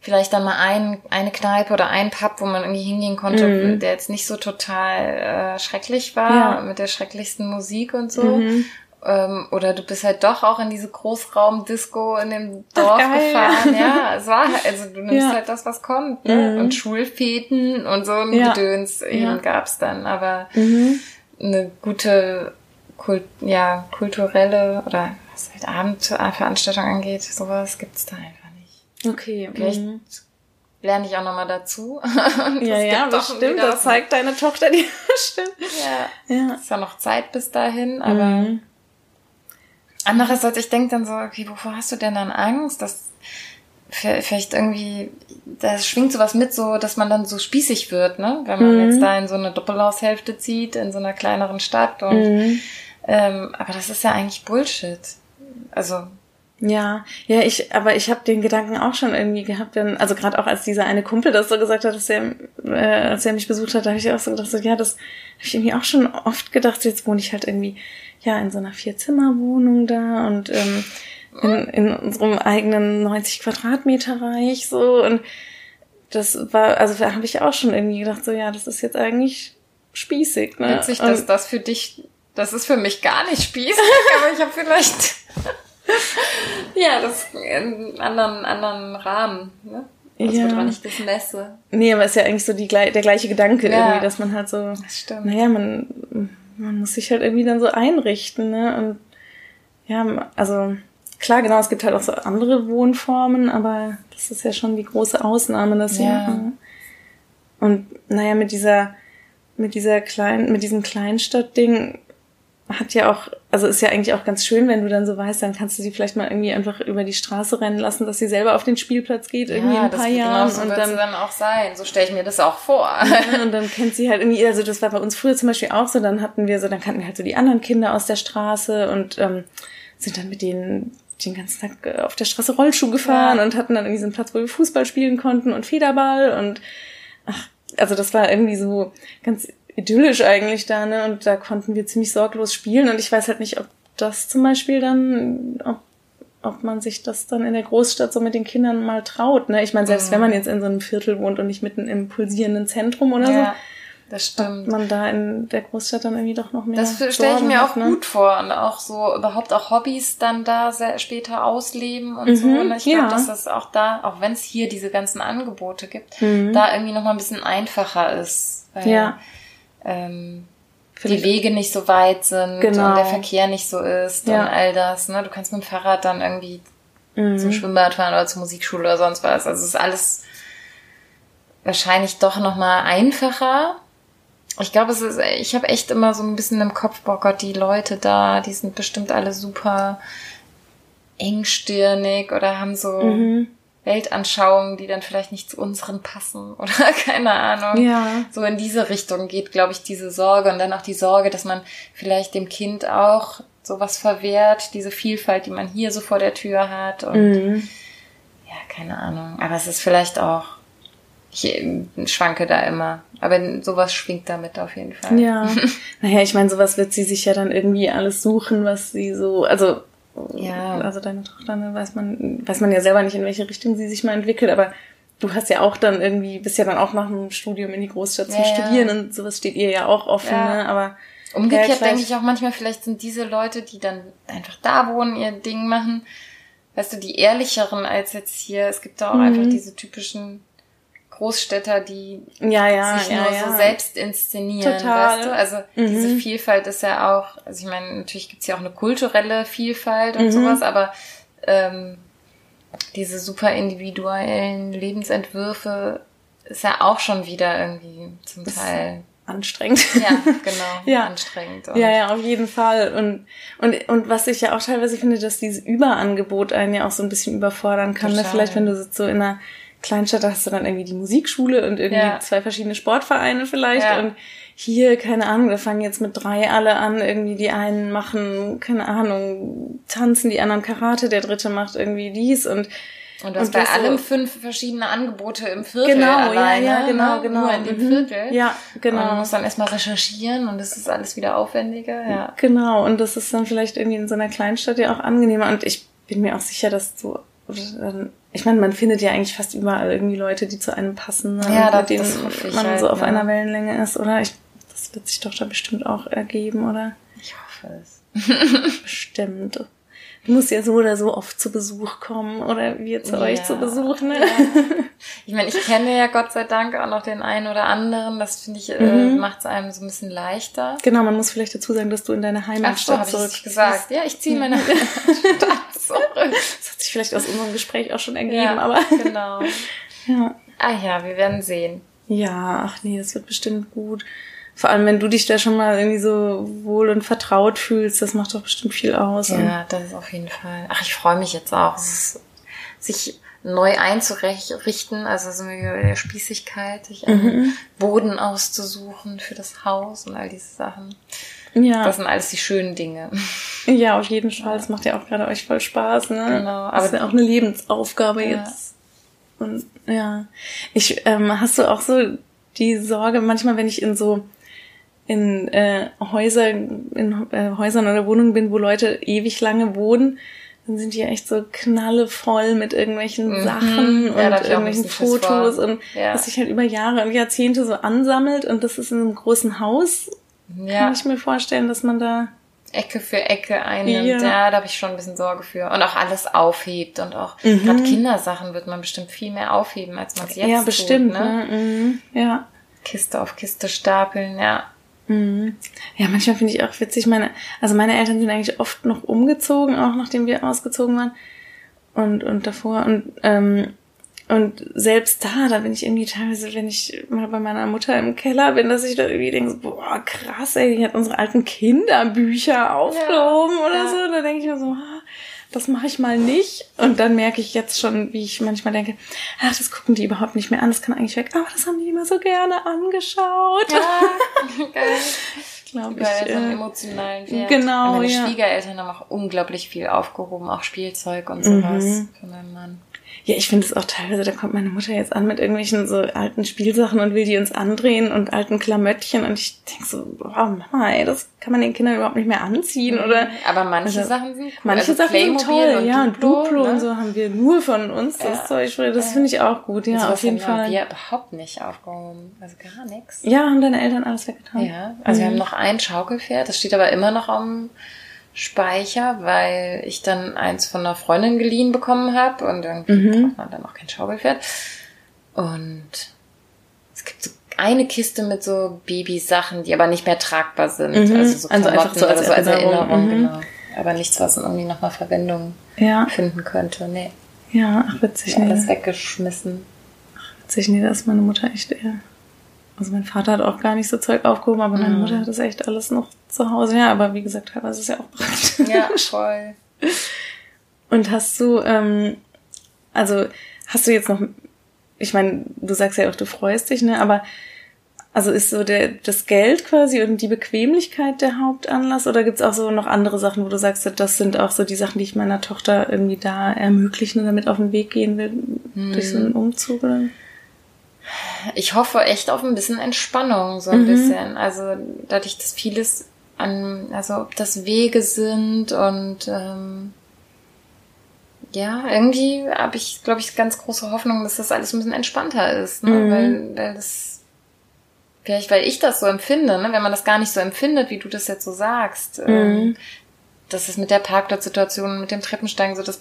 vielleicht dann mal ein, eine Kneipe oder ein Pub, wo man irgendwie hingehen konnte, Mhm. der jetzt nicht so total äh, schrecklich war, Ja. mit der schrecklichsten Musik und so. Mhm. Ähm, oder du bist halt doch auch in diese Großraumdisco in dem Dorf geil. gefahren. Ja, es war halt, also du nimmst Ja. halt das, was kommt. Ne? Mhm. Und Schulfeten und so ein Ja. Gedöns eben Ja. gab's dann. Aber Mhm. eine gute Kult, ja, kulturelle oder was halt Abendveranstaltung angeht, sowas gibt's da einfach nicht. Okay. Vielleicht Mhm. lerne ich auch nochmal dazu. Ja, ja, bestimmt. wieder Das zeigt deine Tochter dir bestimmt. Ja, Ja. ist ja noch Zeit bis dahin, aber Mhm. Andererseits, ich denke dann so, okay, wovor hast du denn dann Angst? Dass vielleicht irgendwie, da schwingt sowas mit, so, dass man dann so spießig wird, ne? Wenn man Mhm. jetzt da in so eine Doppelhaushälfte zieht, in so einer kleineren Stadt und Mhm. Ähm, aber das ist ja eigentlich Bullshit. Also, Ja, ja, ich, aber ich habe den Gedanken auch schon irgendwie gehabt, wenn, also gerade auch als dieser eine Kumpel das so gesagt hat, dass er, äh, als er mich besucht hat, da habe ich auch so gedacht, so, ja, das habe ich irgendwie auch schon oft gedacht, jetzt wohne ich halt irgendwie, ja, in so einer Vierzimmerwohnung da und ähm, in, in unserem eigenen 90 Quadratmeter Reich so und das war, also da habe ich auch schon irgendwie gedacht, so, ja, das ist jetzt eigentlich spießig, ne? witzig, Und- dass das für dich, das ist für mich gar nicht spießig, aber ich habe vielleicht, ja, das in anderen, anderen Rahmen, ne? Das Ja. wird auch nicht das Messe. Nee, aber ist ja eigentlich so die, der gleiche Gedanke Ja. irgendwie, dass man halt so, Das stimmt. naja, man, man muss sich halt irgendwie dann so einrichten, ne? Und ja, also klar, genau, es gibt halt auch so andere Wohnformen, aber das ist ja schon die große Ausnahme, dass Ja. ja. Und naja, mit dieser, mit dieser kleinen, mit diesem Kleinstadtding hat ja auch, also ist ja eigentlich auch ganz schön, wenn du dann so weißt, dann kannst du sie vielleicht mal irgendwie einfach über die Straße rennen lassen, dass sie selber auf den Spielplatz geht, irgendwie in ein paar Jahren. Genau so und dann es dann auch sein. So stelle ich mir das auch vor. ja, und dann kennt sie halt irgendwie, also das war bei uns früher zum Beispiel auch so, dann hatten wir so, dann kannten wir halt so die anderen Kinder aus der Straße und ähm, sind dann mit denen den ganzen Tag äh, auf der Straße Rollschuh gefahren Ja. und hatten dann irgendwie so einen Platz, wo wir Fußball spielen konnten und Federball und ach, also das war irgendwie so ganz idyllisch eigentlich da, ne? Und da konnten wir ziemlich sorglos spielen und ich weiß halt nicht, ob das zum Beispiel dann, ob ob man sich das dann in der Großstadt so mit den Kindern mal traut. Ne? Ich meine, selbst Mhm. wenn man jetzt in so einem Viertel wohnt und nicht mitten im pulsierenden Zentrum oder ja, das so, stimmt. ob man da in der Großstadt dann irgendwie doch noch mehr. Das stelle ich mir hat, auch ne? gut vor und auch so überhaupt auch Hobbys dann da sehr später ausleben und so. Mhm, Und ich glaube, ja. dass das auch da, auch wenn es hier diese ganzen Angebote gibt, Mhm. da irgendwie noch mal ein bisschen einfacher ist. Ja. Ähm, die Wege nicht so weit sind Genau. und der Verkehr nicht so ist Ja. und all das. Ne? Du kannst mit dem Fahrrad dann irgendwie Mhm. zum Schwimmbad fahren oder zur Musikschule oder sonst was. Also es ist alles wahrscheinlich doch noch mal einfacher. Ich glaube, es ist, ich habe echt immer so ein bisschen im Kopf, boah Gott, die Leute da, die sind bestimmt alle super engstirnig oder haben so Mhm. Weltanschauungen, die dann vielleicht nicht zu unseren passen oder keine Ahnung. Ja. So in diese Richtung geht, glaube ich, diese Sorge und dann auch die Sorge, dass man vielleicht dem Kind auch sowas verwehrt, diese Vielfalt, die man hier so vor der Tür hat und Mhm. ja, keine Ahnung. Aber es ist vielleicht auch, ich äh, schwanke da immer. Aber sowas schwingt damit auf jeden Fall. Ja. naja, ich meine, sowas wird sie sich ja dann irgendwie alles suchen, was sie so, also Ja. also deine Tochter, ne, weiß man, weiß man ja selber nicht, in welche Richtung sie sich mal entwickelt, aber du hast ja auch dann irgendwie, bist ja dann auch nach dem Studium in die Großstadt zum Ja, ja. Studieren und sowas steht ihr ja auch offen, Ja. ne? Aber Umgekehrt Ja, denke ich auch manchmal, vielleicht sind diese Leute, die dann einfach da wohnen, ihr Ding machen, weißt du, die ehrlicheren als jetzt hier. Es gibt da auch Mhm. einfach diese typischen Großstädter, die ja, ja, sich ja, nur so selbst inszenieren, Total. weißt du? Also Mhm. diese Vielfalt ist ja auch, also ich meine, natürlich gibt's ja auch eine kulturelle Vielfalt und Mhm. sowas, aber ähm, diese super individuellen Lebensentwürfe ist ja auch schon wieder irgendwie zum Teil anstrengend. ja, genau, Ja. anstrengend. Ja, ja, auf jeden Fall. Und, und, und was ich ja auch teilweise finde, dass dieses Überangebot einen ja auch so ein bisschen überfordern kann. Ne? Vielleicht, wenn du sitzt so in einer Kleinstadt, da hast du dann irgendwie die Musikschule und irgendwie Ja. zwei verschiedene Sportvereine vielleicht. Ja. Und hier, keine Ahnung, da fangen jetzt mit drei alle an, irgendwie die einen machen, keine Ahnung, tanzen, die anderen Karate, der dritte macht irgendwie dies und Und du hast Und bei das so- allem fünf verschiedene Angebote im Viertel Genau, alleine, ja, ja, genau, ne? genau. Nur in dem Mhm. Viertel. Ja, genau. Und man muss dann erstmal recherchieren und das ist alles wieder aufwendiger, ja. Genau, und das ist dann vielleicht irgendwie in so einer Kleinstadt ja auch angenehmer. Und ich bin mir auch sicher, dass du, ähm, ich meine, man findet ja eigentlich fast überall irgendwie Leute, die zu einem passen, ne? Ja, das- mit denen das man halt, so auf ne? einer Wellenlänge ist, oder? Ich, das wird sich doch da bestimmt auch ergeben, oder? Ich hoffe es. Bestimmt. Du musst ja so oder so oft zu Besuch kommen oder wir zu euch Ja. zu Besuch, ne? Ja. Ich meine, ich kenne ja Gott sei Dank auch noch den einen oder anderen. Das finde ich, äh, Mhm. macht es einem so ein bisschen leichter. Genau, man muss vielleicht dazu sagen, dass du in deine Ach so, Heimatstadt habe ich zurück nicht gesagt. Ja, ich ziehe meine Stadt zurück. Das hat sich vielleicht aus unserem Gespräch auch schon ergeben, Ja, aber genau. ja. Ah ja, wir werden sehen. Ja, ach nee, das wird bestimmt gut. Vor allem, wenn du dich da schon mal irgendwie so wohl und vertraut fühlst, das macht doch bestimmt viel aus. Und Ja, das ist auf jeden Fall. Ach, ich freue mich jetzt auch, ist, sich neu einzurichten, also so mit der Spießigkeit, sich einen Mhm. Boden auszusuchen für das Haus und all diese Sachen. ja, Das sind alles die schönen Dinge. ja, auf jeden Fall. Das macht ja auch gerade euch voll Spaß, ne? Genau, Das ist aber- ja auch eine Lebensaufgabe Ja. jetzt. Und ja, ich ähm, hast du auch so die Sorge manchmal, wenn ich in so in äh, Häuser, in äh, Häusern oder Wohnungen bin, wo Leute ewig lange wohnen, dann sind die echt so knallevoll mit irgendwelchen Mhm. Sachen Ja, und irgendwelchen. Fotos und Ja. was sich halt über Jahre und Jahrzehnte so ansammelt und das ist in einem großen Haus, Ja, kann ich mir vorstellen, dass man da Ecke für Ecke einnimmt. Ja, ja da habe ich schon ein bisschen Sorge für. Und auch alles aufhebt und auch mhm. gerade Kindersachen wird man bestimmt viel mehr aufheben, als man es jetzt Ja, bestimmt. Tut, ne? ne? Mhm. Ja. Kiste auf Kiste stapeln, ja. Mhm. Ja, manchmal finde ich auch witzig, meine, also meine Eltern sind eigentlich oft noch umgezogen, auch nachdem wir ausgezogen waren. Und, und davor. Und ähm, und selbst da, da bin ich irgendwie teilweise, wenn ich mal bei meiner Mutter im Keller bin, dass ich da irgendwie denke, boah, krass, ey, die hat unsere alten Kinderbücher aufgehoben ja, oder ja. so. Da denke ich mir so, ah, das mache ich mal nicht. Und dann merke ich jetzt schon, wie ich manchmal denke, ach, das gucken die überhaupt nicht mehr an, das kann eigentlich weg. Aber das haben die immer so gerne angeschaut. Ja, geil. Glaube ich. so einen äh, emotionalen Wert. Genau, Meine ja. Schwiegereltern haben auch unglaublich viel aufgehoben, auch Spielzeug und sowas mhm. für meinen Mann. Ja, ich finde es auch teilweise, da kommt meine Mutter jetzt an mit irgendwelchen so alten Spielsachen und will die uns andrehen und alten Klamöttchen und ich denke so, wow, Mama, ey, das kann man den Kindern überhaupt nicht mehr anziehen mhm. oder. Aber manche also, Sachen sind cool. Manche also Sachen Playmobil sind toll, und ja, und Duplo ne? und so haben wir nur von uns, das ja. Zeug, das finde ich auch gut, ja, auf jeden Fall. wir überhaupt nicht aufgehoben, also gar nichts. Ja, haben deine Eltern alles weggetan? Ja, also mhm. wir haben noch ein Schaukelpferd, das steht aber immer noch am Speicher, weil ich dann eins von einer Freundin geliehen bekommen habe und irgendwie mhm. braucht man dann auch kein Schaukelpferd. Und es gibt so eine Kiste mit so Babysachen, die aber nicht mehr tragbar sind. Mhm. Also so also einfach so als, so als Erinnerung, Erinnerung mhm. genau. Aber nichts, was irgendwie nochmal Verwendung ja. finden könnte. Nee. Ja, ach witzig. Ja, alles weggeschmissen. Ach witzig, nee, da ist meine Mutter echt eher also mein Vater hat auch gar nicht so Zeug aufgehoben, aber meine mhm. Mutter hat das echt alles noch zu Hause. Ja, aber wie gesagt, teilweise ist es ja auch praktisch. Ja, voll. Und hast du, ähm, also hast du jetzt noch, ich meine, du sagst ja auch, du freust dich, ne? Aber also ist so der, das Geld quasi und die Bequemlichkeit der Hauptanlass oder gibt's auch so noch andere Sachen, wo du sagst, das sind auch so die Sachen, die ich meiner Tochter irgendwie da ermöglichen und damit auf den Weg gehen will, hm. durch so einen Umzug? Oder? Ich hoffe echt auf ein bisschen Entspannung, so ein mhm. bisschen. Also dadurch, dass vieles an, also ob das Wege sind und ähm, ja, irgendwie habe ich, glaube ich, ganz große Hoffnung, dass das alles ein bisschen entspannter ist, ne? Mhm. weil, weil das vielleicht, weil ich das so empfinde, ne? wenn man das gar nicht so empfindet, wie du das jetzt so sagst, ähm, mhm. ähm, das ist mit der Parkplatzsituation, mit dem Treppensteigen so, das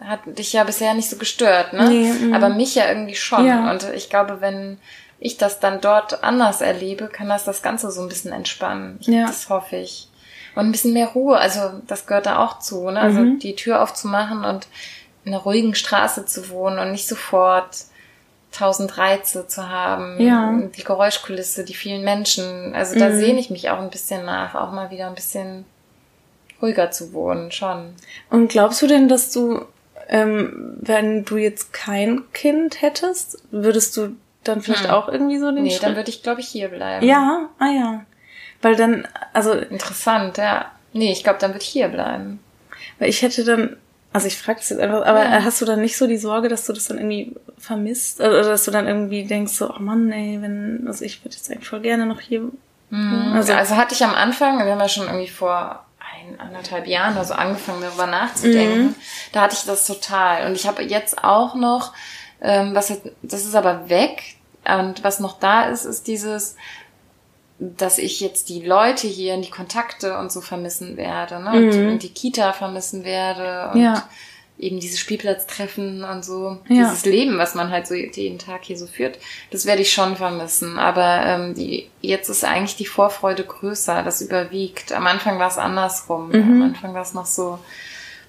hat dich ja bisher nicht so gestört, ne? Nee, mm. Aber mich ja irgendwie schon. Ja. Und ich glaube, wenn ich das dann dort anders erlebe, kann das das Ganze so ein bisschen entspannen. Ja. Das hoffe ich. Und ein bisschen mehr Ruhe, also das gehört da auch zu, ne? Also mhm. die Tür aufzumachen und in einer ruhigen Straße zu wohnen und nicht sofort tausend Reize zu haben, ja. die Geräuschkulisse, die vielen Menschen. Also da mhm. sehne ich mich auch ein bisschen nach, auch mal wieder ein bisschen ruhiger zu wohnen, schon. Und glaubst du denn, dass du, ähm, wenn du jetzt kein Kind hättest, würdest du dann vielleicht hm. auch irgendwie so den Nee, Schritt? dann würde ich, glaube ich, hier bleiben. Ja, ah ja. Weil dann, also. Interessant, ja. Nee, ich glaube, dann würde ich hier bleiben. Weil ich hätte dann, also ich frage das jetzt einfach, aber ja. hast du dann nicht so die Sorge, dass du das dann irgendwie vermisst? Oder dass du dann irgendwie denkst so, oh Mann, ey, wenn, also ich würde jetzt eigentlich voll gerne noch hier. Mhm. Also, also hatte ich am Anfang, wir haben ja schon irgendwie vor ein, anderthalb Jahren oder so angefangen, darüber nachzudenken. Mhm. Da hatte ich das total. Und ich habe jetzt auch noch, ähm, was jetzt, das ist aber weg. Und was noch da ist, ist dieses, dass ich jetzt die Leute hier, die Kontakte und so vermissen werde, ne? Und, mhm. und die Kita vermissen werde und ja eben diese Spielplatztreffen und so, ja. dieses Leben, was man halt so jeden Tag hier so führt, das werde ich schon vermissen. Aber ähm, die, jetzt ist eigentlich die Vorfreude größer, das überwiegt. Am Anfang war es andersrum. Mhm. Am Anfang war es noch so,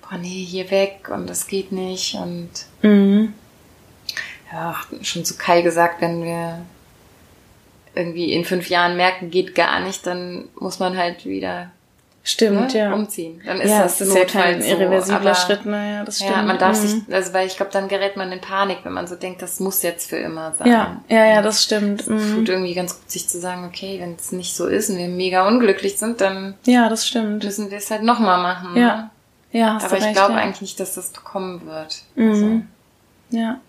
boah nee, hier weg und das geht nicht. Und mhm. ja, schon zu Kai gesagt, wenn wir irgendwie in fünf Jahren merken, geht gar nicht, dann muss man halt wieder Stimmt, ne, ja. umziehen. Dann ist ja, das, das ist notfalls halt ein irreversibler so. Schritt, naja, das stimmt. Ja, man darf mhm. sich, also weil ich glaube, dann gerät man in Panik, wenn man so denkt, das muss jetzt für immer sein. Ja, ja, ja, das stimmt. Es mhm. tut irgendwie ganz gut, sich zu sagen, okay, wenn es nicht so ist und wir mega unglücklich sind, dann ja, das stimmt. müssen wir es halt nochmal machen. Ja, ne? ja. Aber ich glaube ja. eigentlich nicht, dass das kommen wird. Mhm. Also. Ja,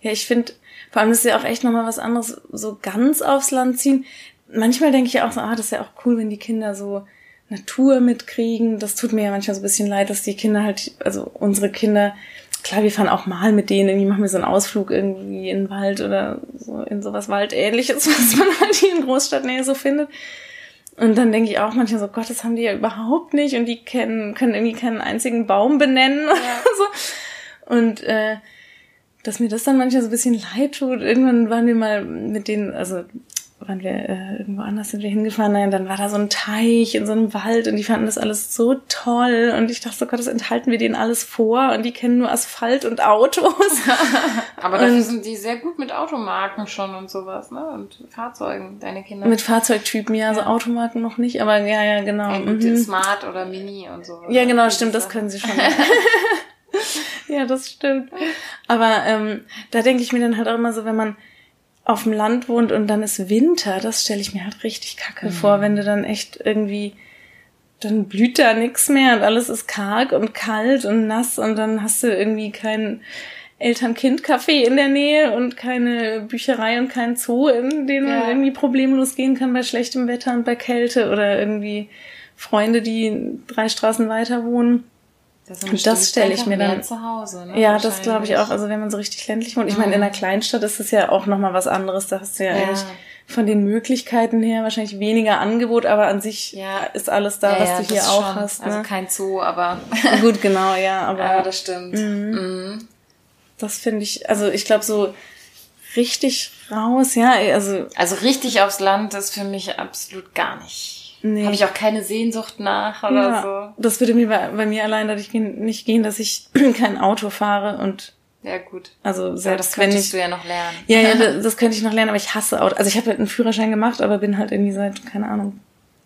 ja, ich finde, vor allem ist ja auch echt nochmal was anderes, so ganz aufs Land ziehen. Manchmal denke ich auch so, ah, das ist ja auch cool, wenn die Kinder so Natur mitkriegen. Das tut mir ja manchmal so ein bisschen leid, dass die Kinder halt, also unsere Kinder, klar, wir fahren auch mal mit denen, irgendwie machen wir so einen Ausflug irgendwie in den Wald oder so in sowas Waldähnliches, was man halt hier in Großstadtnähe so findet. Und dann denke ich auch manchmal so, Gott, das haben die ja überhaupt nicht und die kennen, können irgendwie keinen einzigen Baum benennen oder so. Und äh, dass mir das dann manchmal so ein bisschen leid tut. Irgendwann waren wir mal mit denen, also waren wir äh, irgendwo anders sind wir hingefahren, nein, dann war da so ein Teich in so einem Wald und die fanden das alles so toll und ich dachte so Gott, das enthalten wir denen alles vor und die kennen nur Asphalt und Autos. Aber dafür sind die sehr gut mit Automarken schon und sowas, ne? Und Fahrzeugen, deine Kinder. Mit Fahrzeugtypen, ja, also Automarken noch nicht, aber ja, ja, genau. Ja, gut, mhm. Smart oder Mini und so. Ja, genau, stimmt, das können sie schon. ja, das stimmt. Aber ähm, da denke ich mir dann halt auch immer so, wenn man auf dem Land wohnt und dann ist Winter, das stelle ich mir halt richtig kacke mhm. vor, wenn du dann echt irgendwie, dann blüht da nix mehr und alles ist karg und kalt und nass und dann hast du irgendwie kein Eltern-Kind-Café in der Nähe und keine Bücherei und kein Zoo, in den man ja. irgendwie problemlos gehen kann bei schlechtem Wetter und bei Kälte oder irgendwie Freunde, die drei Straßen weiter wohnen. Das, das stelle ich mir dann zu Hause. Ne? Ja, das glaube ich auch. Also wenn man so richtig ländlich wohnt. Ich mhm. meine, in einer Kleinstadt ist es ja auch noch mal was anderes. Da hast du ja, ja. eigentlich von den Möglichkeiten her wahrscheinlich weniger Angebot, aber an sich ja. ist alles da, ja, was du hier auch schon. hast. Also ne? Also kein Zoo, aber gut, genau, ja, aber ja, das stimmt. Mhm. Mhm. Das finde ich, also ich glaube so richtig raus, ja, also also richtig aufs Land ist für mich absolut gar nicht. Nee. Habe ich auch keine Sehnsucht nach oder ja, so. Das würde mir bei, bei mir allein dadurch nicht gehen, dass ich kein Auto fahre und ja, gut. Also selbst ja, das könntest du ja noch lernen. Ja, ja, das, das könnte ich noch lernen, aber ich hasse Auto. Also ich habe halt einen Führerschein gemacht, aber bin halt irgendwie seit, keine Ahnung,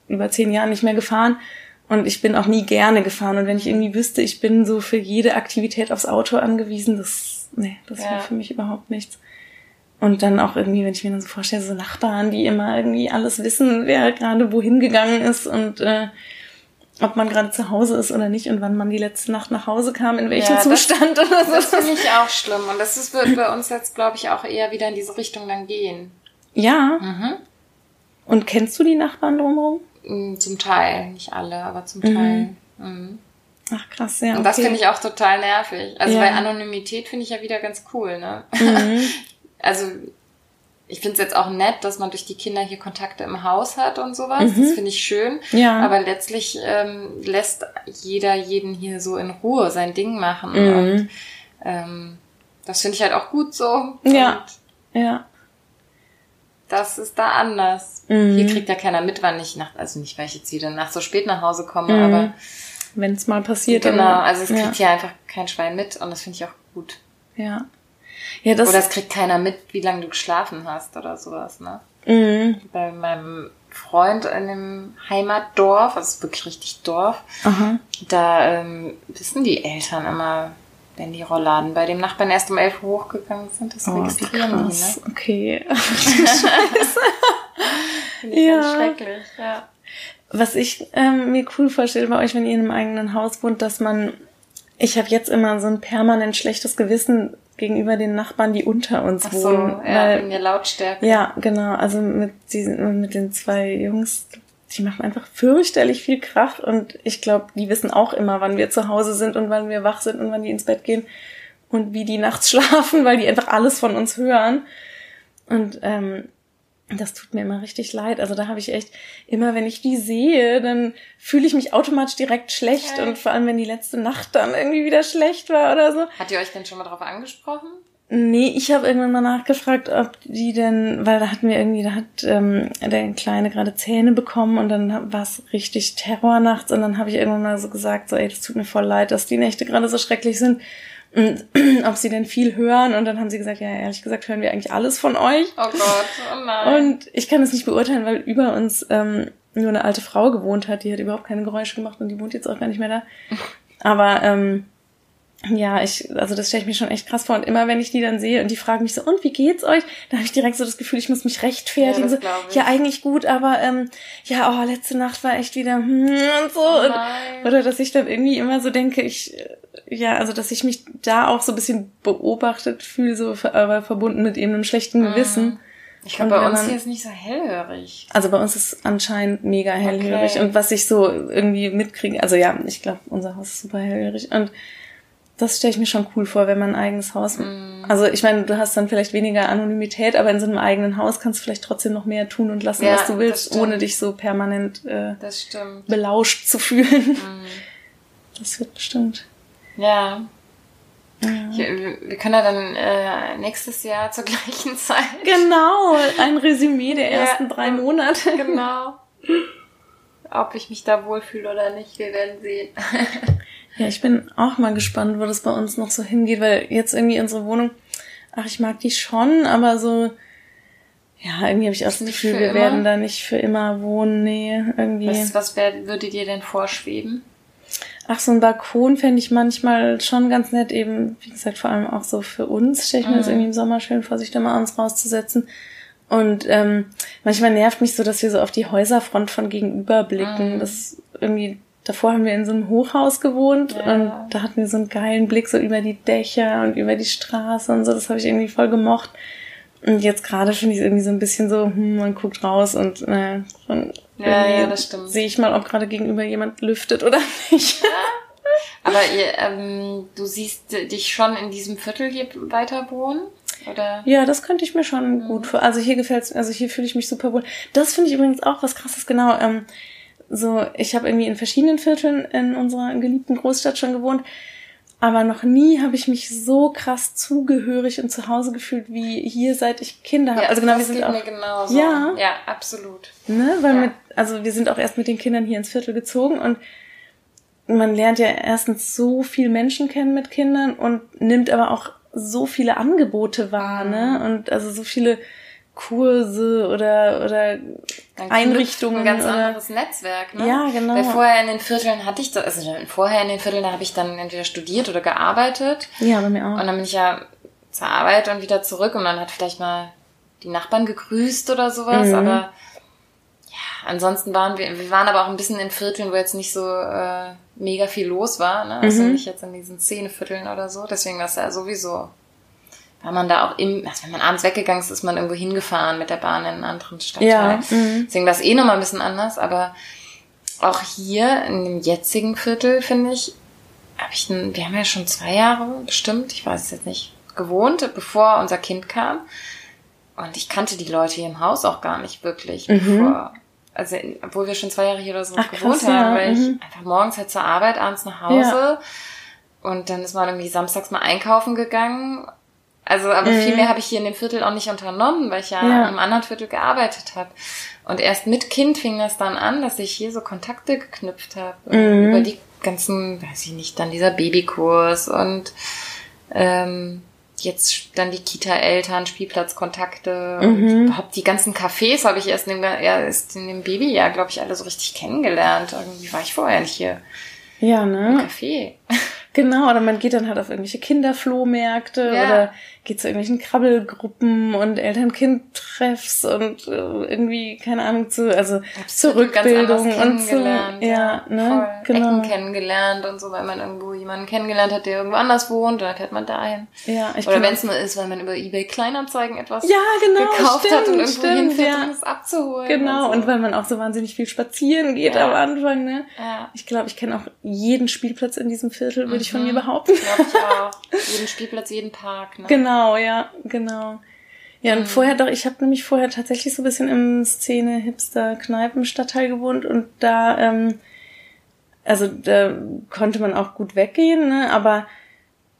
über zehn Jahren nicht mehr gefahren. Und ich bin auch nie gerne gefahren. Und wenn ich irgendwie wüsste, ich bin so für jede Aktivität aufs Auto angewiesen, das, nee, das ja. wäre für mich überhaupt nichts. Und dann auch irgendwie, wenn ich mir dann so vorstelle, so Nachbarn, die immer irgendwie alles wissen, wer gerade wohin gegangen ist und äh, ob man gerade zu Hause ist oder nicht und wann man die letzte Nacht nach Hause kam, in welchem ja, Zustand das, oder so. Das finde ich auch schlimm. Und das ist, wird bei uns jetzt, glaube ich, auch eher wieder in diese Richtung dann gehen. Ja. Mhm. Und kennst du die Nachbarn drumherum? Mm, zum Teil, nicht alle, aber zum mhm. Teil. Mhm. Ach krass, ja. Und das finde ich auch total nervig. Also ja. bei Anonymität finde ich ja wieder ganz cool, ne? Mhm. also ich finde es jetzt auch nett, dass man durch die Kinder hier Kontakte im Haus hat und sowas. Mhm. Das finde ich schön. Ja. Aber letztlich ähm, lässt jeder jeden hier so in Ruhe sein Ding machen. Mhm. Und ähm, das finde ich halt auch gut so. Ja. Und ja. Das ist da anders. Mhm. Hier kriegt ja keiner mit, wann ich nach, also nicht, weil ich jetzt jede Nacht so spät nach Hause komme, mhm. aber wenn es mal passiert. Genau, also es kriegt ja. hier einfach kein Schwein mit und das finde ich auch gut. Ja. Ja, das oder es kriegt keiner mit, wie lange du geschlafen hast oder sowas, ne? Mhm. Bei meinem Freund in dem Heimatdorf, also wirklich richtig Dorf, Aha. da ähm, wissen die Eltern immer, wenn die Rollladen bei dem Nachbarn erst um elf Uhr hochgegangen sind, das oh, registrieren die, ne? Okay. Finde ich ja. ganz schrecklich, ja. Was ich ähm, mir cool vorstelle bei euch, wenn ihr in einem eigenen Haus wohnt, dass man, ich habe jetzt immer so ein permanent schlechtes Gewissen, gegenüber den Nachbarn, die unter uns Ach so, wohnen. Ja, weil, wegen der Lautstärke. Ja, genau. Also mit diesen, mit den zwei Jungs, die machen einfach fürchterlich viel Krach und ich glaube, die wissen auch immer, wann wir zu Hause sind und wann wir wach sind und wann die ins Bett gehen und wie die nachts schlafen, weil die einfach alles von uns hören. Und ähm, das tut mir immer richtig leid. Also da habe ich echt immer, wenn ich die sehe, dann fühle ich mich automatisch direkt schlecht okay. und vor allem, wenn die letzte Nacht dann irgendwie wieder schlecht war oder so. Hat ihr euch denn schon mal darauf angesprochen? Nee, ich habe irgendwann mal nachgefragt, ob die denn, weil da hatten wir irgendwie, da hat ähm, der Kleine gerade Zähne bekommen und dann war es richtig Terror nachts und dann habe ich irgendwann mal so gesagt, so ey, das tut mir voll leid, dass die Nächte gerade so schrecklich sind und ob sie denn viel hören. Und dann haben sie gesagt, ja, ehrlich gesagt, hören wir eigentlich alles von euch. Oh Gott, oh nein. Und ich kann das nicht beurteilen, weil über uns ähm, nur eine alte Frau gewohnt hat, die hat überhaupt keine Geräusche gemacht und die wohnt jetzt auch gar nicht mehr da. Aber ähm, ja, ich, also das stelle ich mir schon echt krass vor. Und immer wenn ich die dann sehe und die fragen mich so, und wie geht's euch? Da habe ich direkt so das Gefühl, ich muss mich rechtfertigen. Ja, so, ja eigentlich gut, aber ähm, ja, oh, letzte Nacht war echt wieder hm, und so. Oh und, oder dass ich dann irgendwie immer so denke, ich, ja, also dass ich mich da auch so ein bisschen beobachtet fühle, so aber verbunden mit eben einem schlechten mhm. Gewissen. Ich glaube, bei uns hier ist nicht so hellhörig. Also bei uns ist anscheinend mega hellhörig. Okay. Und was ich so irgendwie mitkriege, also ja, ich glaube, unser Haus ist super hellhörig. Und das stelle ich mir schon cool vor, wenn man ein eigenes Haus. Mm. Also ich meine, du hast dann vielleicht weniger Anonymität, aber in so einem eigenen Haus kannst du vielleicht trotzdem noch mehr tun und lassen, ja, was du willst, ohne dich so permanent äh, belauscht zu fühlen. Mm. Das wird bestimmt. Ja. ja. Ich, wir können ja dann äh, nächstes Jahr zur gleichen Zeit. Genau, ein Resümee der ersten ja, drei Monate. Genau. Ob ich mich da wohlfühle oder nicht, wir werden sehen. Ja, ich bin auch mal gespannt, wo das bei uns noch so hingeht, weil jetzt irgendwie unsere Wohnung, ach, ich mag die schon, aber so, ja, irgendwie habe ich auch das Gefühl, wir immer? werden da nicht für immer wohnen, nee, irgendwie. Was, was wär, würde dir denn vorschweben? Ach, so ein Balkon fände ich manchmal schon ganz nett, eben, wie gesagt, vor allem auch so für uns, stelle ich mir mhm. das irgendwie im Sommer schön vor, sich da mal abends rauszusetzen. Und ähm, manchmal nervt mich so, dass wir so auf die Häuserfront von gegenüber blicken. Mhm. Das irgendwie Davor haben wir in so einem Hochhaus gewohnt ja. und da hatten wir so einen geilen Blick so über die Dächer und über die Straße und so. Das habe ich irgendwie voll gemocht. Und jetzt gerade finde ich irgendwie so ein bisschen so, hm, man guckt raus und äh, ja, ja, das stimmt. Sehe ich mal, ob gerade gegenüber jemand lüftet oder nicht. Ja. Aber ihr, ähm, du siehst dich schon in diesem Viertel hier weiter wohnen? Oder? Ja, das könnte ich mir schon mhm. gut vor. Also hier gefällt's, also hier fühle ich mich super wohl. Das finde ich übrigens auch was krasses, genau. Ähm, so, ich habe irgendwie in verschiedenen Vierteln in unserer geliebten Großstadt schon gewohnt, aber noch nie habe ich mich so krass zugehörig und zu Hause gefühlt wie hier, seit ich Kinder habe. Ja, also genau, wir sind auch mir genauso. Ja, ja, absolut. Ne, weil ja. mit, also wir sind auch erst mit den Kindern hier ins Viertel gezogen und man lernt ja erstens so viel Menschen kennen mit Kindern und nimmt aber auch so viele Angebote wahr, ne? Mhm. Und also so viele Kurse oder oder Dann Einrichtungen. Ein ganz oder, anderes Netzwerk, ne? Ja, genau. Weil vorher in den Vierteln hatte ich das, also vorher in den Vierteln, da habe ich dann entweder studiert oder gearbeitet. Ja, bei mir auch. Und dann bin ich ja zur Arbeit und wieder zurück und dann hat vielleicht mal die Nachbarn gegrüßt oder sowas, mhm. aber ja, ansonsten waren wir, wir waren aber auch ein bisschen in Vierteln, wo jetzt nicht so äh, mega viel los war, ne? Also mhm. nicht jetzt in diesen Szenevierteln oder so, deswegen war es ja sowieso war man da auch im, also wenn man abends weggegangen ist, ist man irgendwo hingefahren mit der Bahn in einen anderen Stadtteil. Ja, mhm. Deswegen war es eh nochmal ein bisschen anders, aber auch hier in dem jetzigen Viertel, finde ich, habe ich, ein, wir haben ja schon zwei Jahre bestimmt, ich weiß es jetzt nicht, gewohnt, bevor unser Kind kam. Und ich kannte die Leute hier im Haus auch gar nicht wirklich, mhm. bevor, also obwohl wir schon zwei Jahre hier oder so Ach, gewohnt krass, haben, ja. weil mhm. ich einfach morgens halt zur Arbeit, abends nach Hause ja. und dann ist man irgendwie samstags mal einkaufen gegangen also, aber mhm. viel mehr habe ich hier in dem Viertel auch nicht unternommen, weil ich ja, ja. im anderen Viertel gearbeitet habe. Und erst mit Kind fing das dann an, dass ich hier so Kontakte geknüpft habe. Mhm. Über die ganzen, weiß ich nicht, dann dieser Babykurs und ähm, jetzt dann die Kita-Eltern, Spielplatzkontakte mhm. und überhaupt die ganzen Cafés habe ich erst in dem, erst in dem Babyjahr, glaube ich, alle so richtig kennengelernt. Irgendwie war ich vorher nicht hier. Ja, ne? Im Café. Genau, oder man geht dann halt auf irgendwelche Kinderflohmärkte ja. oder geht zu irgendwelchen Krabbelgruppen und Eltern-Kind-Treffs und äh, irgendwie, keine Ahnung, zu, also zur Rückbildung und zu, ja, ja ne, voll. genau. Ecken kennengelernt und so, weil man irgendwo jemanden kennengelernt hat, der irgendwo anders wohnt, dann fährt man dahin. Ja, ich Oder wenn es nur ist, weil man über Ebay Kleinanzeigen etwas ja, genau, gekauft stimmt, hat und irgendwo stimmt, hinfährt, ja. um es abzuholen. Genau, und, so. und, weil man auch so wahnsinnig viel spazieren geht ja. am Anfang, ne? Ja. Ich glaube, ich kenne auch jeden Spielplatz in diesem Viertel, würde mhm. ich von mir behaupten. Glaube ich auch. jeden Spielplatz, jeden Park, ne? Genau. Ja, genau. Ja, und mhm. vorher doch, ich habe nämlich vorher tatsächlich so ein bisschen im Szene-Hipster-Kneipen-Stadtteil gewohnt und da, ähm, also da konnte man auch gut weggehen, ne? aber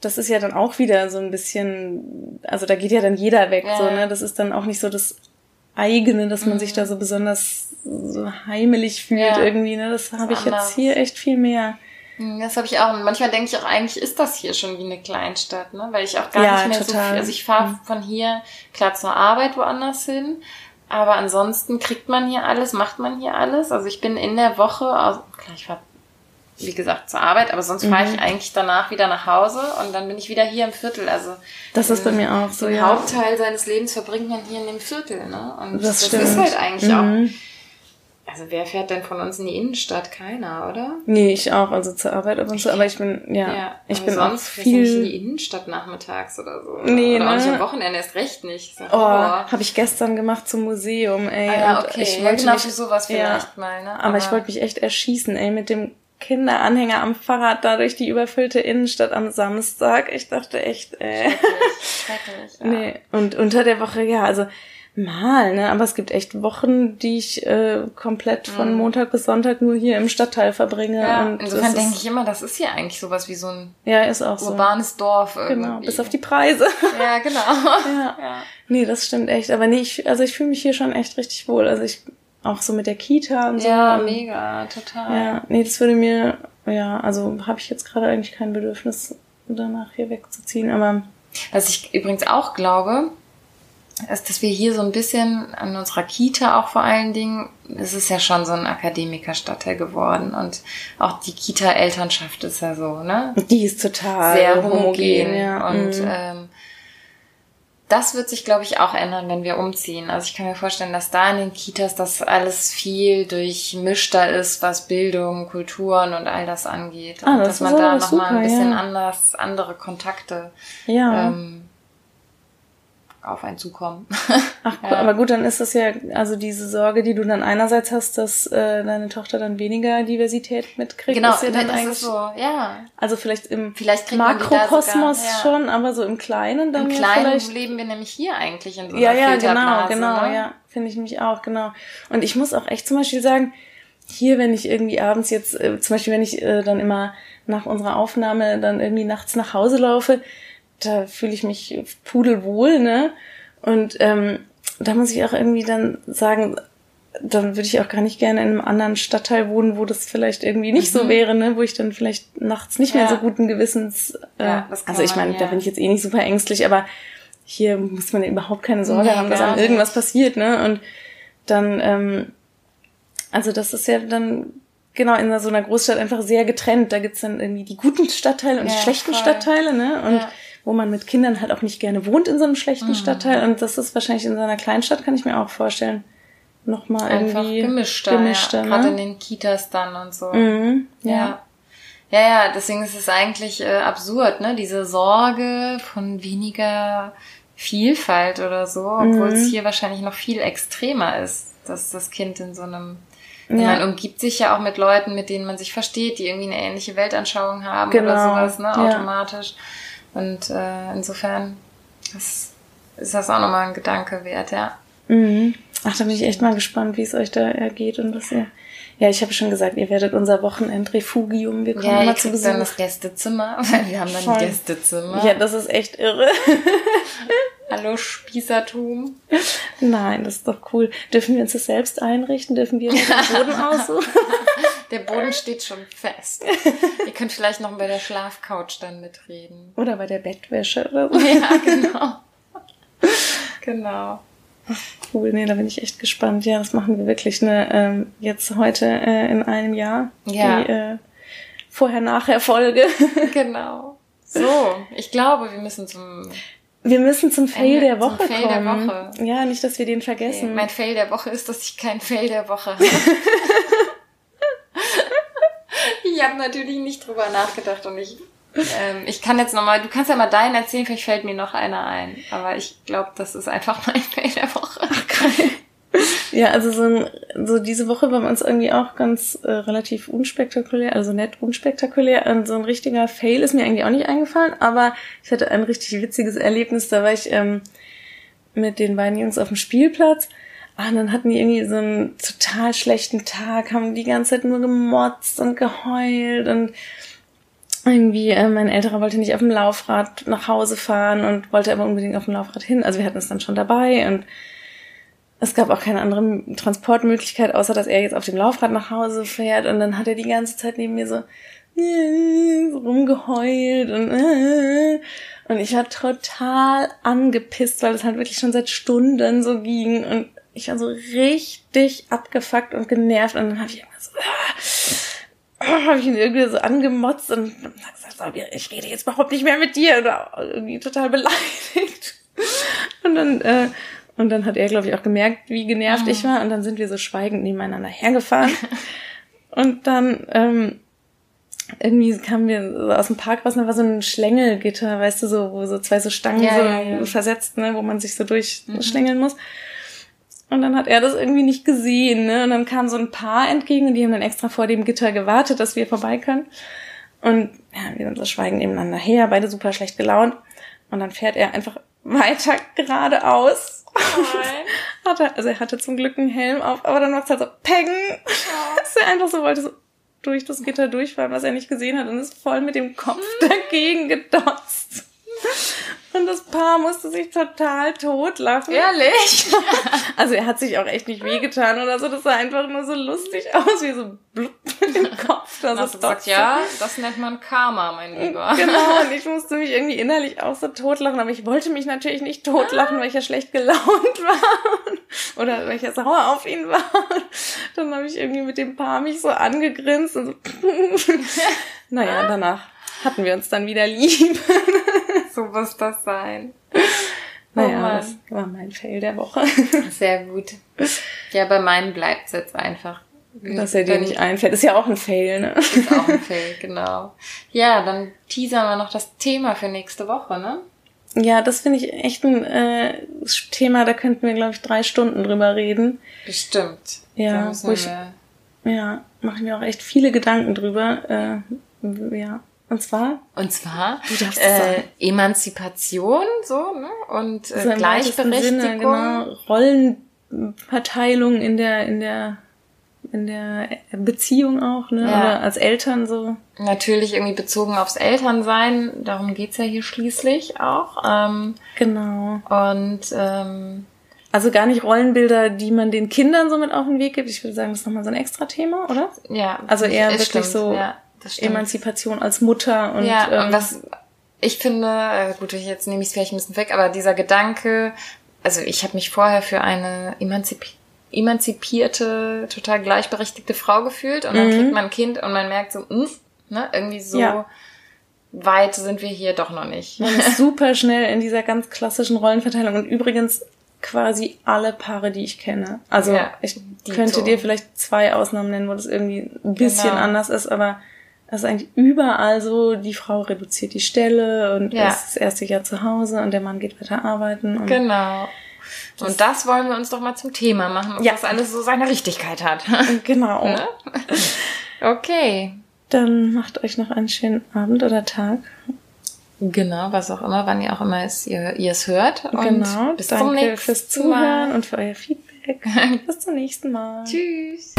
das ist ja dann auch wieder so ein bisschen, also da geht ja dann jeder weg, ja. so, ne? Das ist dann auch nicht so das eigene, dass man mhm. sich da so besonders so heimelig fühlt ja. irgendwie, ne? Das habe ich jetzt hier echt viel mehr. Hm, das habe ich auch. Und manchmal denke ich auch, eigentlich ist das hier schon wie eine Kleinstadt, ne? Weil ich auch gar ja, nicht mehr total. so viel. Also ich fahre mhm. von hier klar zur Arbeit woanders hin. Aber ansonsten kriegt man hier alles, macht man hier alles. Also ich bin in der Woche, also klar, ich fahre, wie gesagt, zur Arbeit, aber sonst mhm. fahre ich eigentlich danach wieder nach Hause und dann bin ich wieder hier im Viertel. Also das ist bei mir auch so. Den ja. Hauptteil seines Lebens verbringt man hier in dem Viertel, ne? Und das, das ist halt eigentlich mhm. auch also wer fährt denn von uns in die Innenstadt? Keiner, oder? Nee, ich auch, also zur Arbeit ab und zu, aber ich bin, ja, ja ich bin sonst auch viel... nicht in die Innenstadt nachmittags oder so. Nee, oder ne? auch nicht am Wochenende, erst recht nicht. Sag, oh, oh. habe ich gestern gemacht zum Museum, ey. Ah, ja, okay. ich wollte ja, genau mich, für sowas vielleicht ja, mal, ne? Aber, aber ich wollte mich echt erschießen, ey, mit dem Kinderanhänger am Fahrrad da durch die überfüllte Innenstadt am Samstag. Ich dachte echt, äh. Schrecklich, schrecklich. Ja. Nee. Und unter der Woche, ja, also mal, ne? Aber es gibt echt Wochen, die ich äh, komplett von mhm. Montag bis Sonntag nur hier im Stadtteil verbringe. Ja, und insofern denke ich immer, das ist hier eigentlich sowas wie so ein ja, ist auch urbanes so. Dorf. Genau, irgendwie. Genau, bis auf die Preise. Ja, genau. ja. ja. Nee, das stimmt echt. Aber nee, ich, also ich fühle mich hier schon echt richtig wohl. Also ich auch so mit der Kita und so. Ja, mega, total. Ja, nee, das würde mir, ja, also habe ich jetzt gerade eigentlich kein Bedürfnis, danach hier wegzuziehen, aber. Was ich übrigens auch glaube, ist, dass wir hier so ein bisschen an unserer Kita auch vor allen Dingen, es ist ja schon so ein Akademikerstadtteil geworden und auch die Kita-Elternschaft ist ja so, ne? Die ist total sehr homogen, homogen ja. und mhm. ähm, das wird sich, glaube ich, auch ändern, wenn wir umziehen. Also ich kann mir vorstellen, dass da in den Kitas das alles viel durchmischter ist, was Bildung, Kulturen und all das angeht. Ah, das dass man da nochmal ein bisschen ja. anders, andere Kontakte ja. ähm, auf einen zukommen. Ach, ja. aber gut, dann ist das ja, also diese Sorge, die du dann einerseits hast, dass äh, deine Tochter dann weniger Diversität mitkriegt, genau, ist ja dann eigentlich ist so, ja. Also vielleicht im vielleicht Makrokosmos sogar, ja. schon, aber so im Kleinen dann Im Kleinen vielleicht... leben wir nämlich hier eigentlich in so einer Ja, ja, genau, genau, ne? ja, finde ich mich auch, genau. Und ich muss auch echt zum Beispiel sagen, hier, wenn ich irgendwie abends jetzt, äh, zum Beispiel, wenn ich äh, dann immer nach unserer Aufnahme dann irgendwie nachts nach Hause laufe, da fühle ich mich pudelwohl, ne? Und ähm, da muss ich auch irgendwie dann sagen, dann würde ich auch gar nicht gerne in einem anderen Stadtteil wohnen, wo das vielleicht irgendwie nicht mhm. so wäre, ne? Wo ich dann vielleicht nachts nicht ja. mehr so guten Gewissens. Äh, ja, also ich meine, ja. da bin ich jetzt eh nicht super ängstlich, aber hier muss man überhaupt keine Sorge haben, dass an irgendwas passiert, ne? Und dann, ähm, also das ist ja dann genau in so einer Großstadt einfach sehr getrennt. Da gibt's dann irgendwie die guten Stadtteile und die schlechten voll. Stadtteile, ne? Und wo man mit Kindern halt auch nicht gerne wohnt in so einem schlechten mhm. Stadtteil. Und das ist wahrscheinlich in so einer Kleinstadt, kann ich mir auch vorstellen, nochmal irgendwie gemischter. gemischter ja. ne? Gerade in den Kitas dann und so. Mhm, ja. ja. Ja, ja, deswegen ist es eigentlich äh, absurd, ne? Diese Sorge von weniger Vielfalt oder so, obwohl mhm. es hier wahrscheinlich noch viel extremer ist, dass das Kind in so einem ja. Man umgibt sich ja auch mit Leuten, mit denen man sich versteht, die irgendwie eine ähnliche Weltanschauung haben genau. oder sowas, ne, automatisch. Ja. Und äh, insofern ist, ist das auch nochmal ein Gedanke wert, ja. Mhm. Ach, da bin ich echt mal gespannt, wie es euch da ergeht und was ihr. Ja, ich habe schon gesagt, ihr werdet unser Wochenendrefugium. Wir kommen ja, mal zu Besuch. dann das Gästezimmer, weil wir haben dann ein Gästezimmer. Ja, das ist echt irre. Hallo Spießertum. Nein, das ist doch cool. Dürfen wir uns das selbst einrichten? Dürfen wir den Boden aussuchen? Der Boden steht schon fest. Ihr könnt vielleicht noch bei der Schlafcouch dann mitreden. Oder bei der Bettwäsche oder so. Ja, genau. genau. Cool, nee, da bin ich echt gespannt. Ja, das machen wir wirklich ne, ähm, jetzt heute äh, in einem Jahr. Ja. Die äh, Vorher-Nachher-Folge. genau. So, ich glaube, wir müssen zum wir müssen zum Fail Ende, der Woche Fail kommen. Der Woche. Ja, nicht, dass wir den vergessen. Okay. Mein Fail der Woche ist, dass ich kein Fail der Woche habe. ich habe natürlich nicht drüber nachgedacht und ich, ähm, ich kann jetzt nochmal, du kannst ja mal deinen erzählen, vielleicht fällt mir noch einer ein. Aber ich glaube, das ist einfach mein Fail der Woche. Ach, geil. Ja, also so, ein, so diese Woche war bei uns irgendwie auch ganz äh, relativ unspektakulär, also nett unspektakulär. Und so ein richtiger Fail ist mir eigentlich auch nicht eingefallen, aber ich hatte ein richtig witziges Erlebnis. Da war ich ähm, mit den beiden Jungs auf dem Spielplatz. Ah, und dann hatten die irgendwie so einen total schlechten Tag, haben die ganze Zeit nur gemotzt und geheult und irgendwie, äh, mein älterer wollte nicht auf dem Laufrad nach Hause fahren und wollte aber unbedingt auf dem Laufrad hin. Also wir hatten es dann schon dabei und es gab auch keine andere Transportmöglichkeit, außer dass er jetzt auf dem Laufrad nach Hause fährt. Und dann hat er die ganze Zeit neben mir so, rumgeheult und, und ich war total angepisst, weil es halt wirklich schon seit Stunden so ging und ich war so richtig abgefuckt und genervt und dann habe ich immer so, ah, habe ich ihn irgendwie so angemotzt und gesagt, ich rede jetzt überhaupt nicht mehr mit dir oder irgendwie total beleidigt. Und dann äh, und dann hat er, glaube ich, auch gemerkt, wie genervt mhm. ich war. Und dann sind wir so schweigend nebeneinander hergefahren. und dann ähm, irgendwie kamen wir so aus dem Park raus, da war so ein Schlängelgitter, weißt du, so, wo so zwei so Stangen ja, so ja, ja. versetzt, ne, wo man sich so durchschlängeln mhm. muss. Und dann hat er das irgendwie nicht gesehen, ne? Und dann kam so ein Paar entgegen und die haben dann extra vor dem Gitter gewartet, dass wir vorbei können. Und ja, wir sind so schweigend nebeneinander her, beide super schlecht gelaunt. Und dann fährt er einfach weiter geradeaus. Oh hat er, also er hatte zum Glück einen Helm auf, aber dann macht es halt so Peng. Oh. dass er einfach so wollte so durch das Gitter durchfahren, was er nicht gesehen hat und ist voll mit dem Kopf dagegen gedotzt. Und das Paar musste sich total totlachen. Ehrlich? Also er hat sich auch echt nicht wehgetan oder so. Das sah einfach nur so lustig aus, wie so blub mit dem Kopf. Da so gesagt, ja, das nennt man Karma, mein Lieber. Genau, und ich musste mich irgendwie innerlich auch so totlachen. Aber ich wollte mich natürlich nicht totlachen, weil ich ja schlecht gelaunt war. Oder weil ich ja sauer auf ihn war. Dann habe ich irgendwie mit dem Paar mich so angegrinst und so. naja, danach hatten wir uns dann wieder lieb. so muss das sein. Naja, oh das war mein Fail der Woche. Sehr gut. Ja, bei meinem bleibt es jetzt einfach. Dass er dir nicht einfällt. Ist ja auch ein Fail, ne? Ist auch ein Fail, genau. Ja, dann teasern wir noch das Thema für nächste Woche, ne? Ja, das finde ich echt ein äh, Thema, da könnten wir, glaube ich, drei Stunden drüber reden. Bestimmt. Ja, wo ich, ja, machen wir auch echt viele Gedanken drüber. Äh, ja, und zwar? Und zwar äh, Emanzipation so ne? und äh, Gleichberechtigung. Sinne, genau, Rollenverteilung in der in der in der Beziehung auch, ne? Ja. Oder als Eltern so. Natürlich irgendwie bezogen aufs Elternsein. Darum geht's ja hier schließlich auch. Ähm, genau. Und ähm, also gar nicht Rollenbilder, die man den Kindern so mit auf den Weg gibt. Ich würde sagen, das ist nochmal so ein extra Thema, oder? Ja. Also eher wirklich stimmt, so ja. Emanzipation als Mutter und, ja, ähm, und was ich finde, äh, gut, jetzt nehme ich es vielleicht ein bisschen weg, aber dieser Gedanke, also ich habe mich vorher für eine emanzipi emanzipierte, total gleichberechtigte Frau gefühlt und dann mhm. kriegt man ein Kind und man merkt so, mh, hm, ne, irgendwie so ja. weit sind wir hier doch noch nicht. Man ist super schnell in dieser ganz klassischen Rollenverteilung und übrigens quasi alle Paare, die ich kenne. Also ja, ich könnte dir vielleicht zwei Ausnahmen nennen, wo das irgendwie ein bisschen genau. anders ist, aber das ist eigentlich überall so, die Frau reduziert die Stelle und ja. ist das erste Jahr zu Hause und der Mann geht weiter arbeiten. Genau. Und das wollen wir uns doch mal zum Thema machen, ob ja. das alles so seine Richtigkeit hat. Genau. ne? Okay. Dann macht euch noch einen schönen Abend oder Tag. Genau, was auch immer, wann ihr auch immer es, ihr, ihr es hört. Und genau, bis danke zum nächsten fürs Zuhören Mal. und für euer Feedback. bis zum nächsten Mal. Tschüss.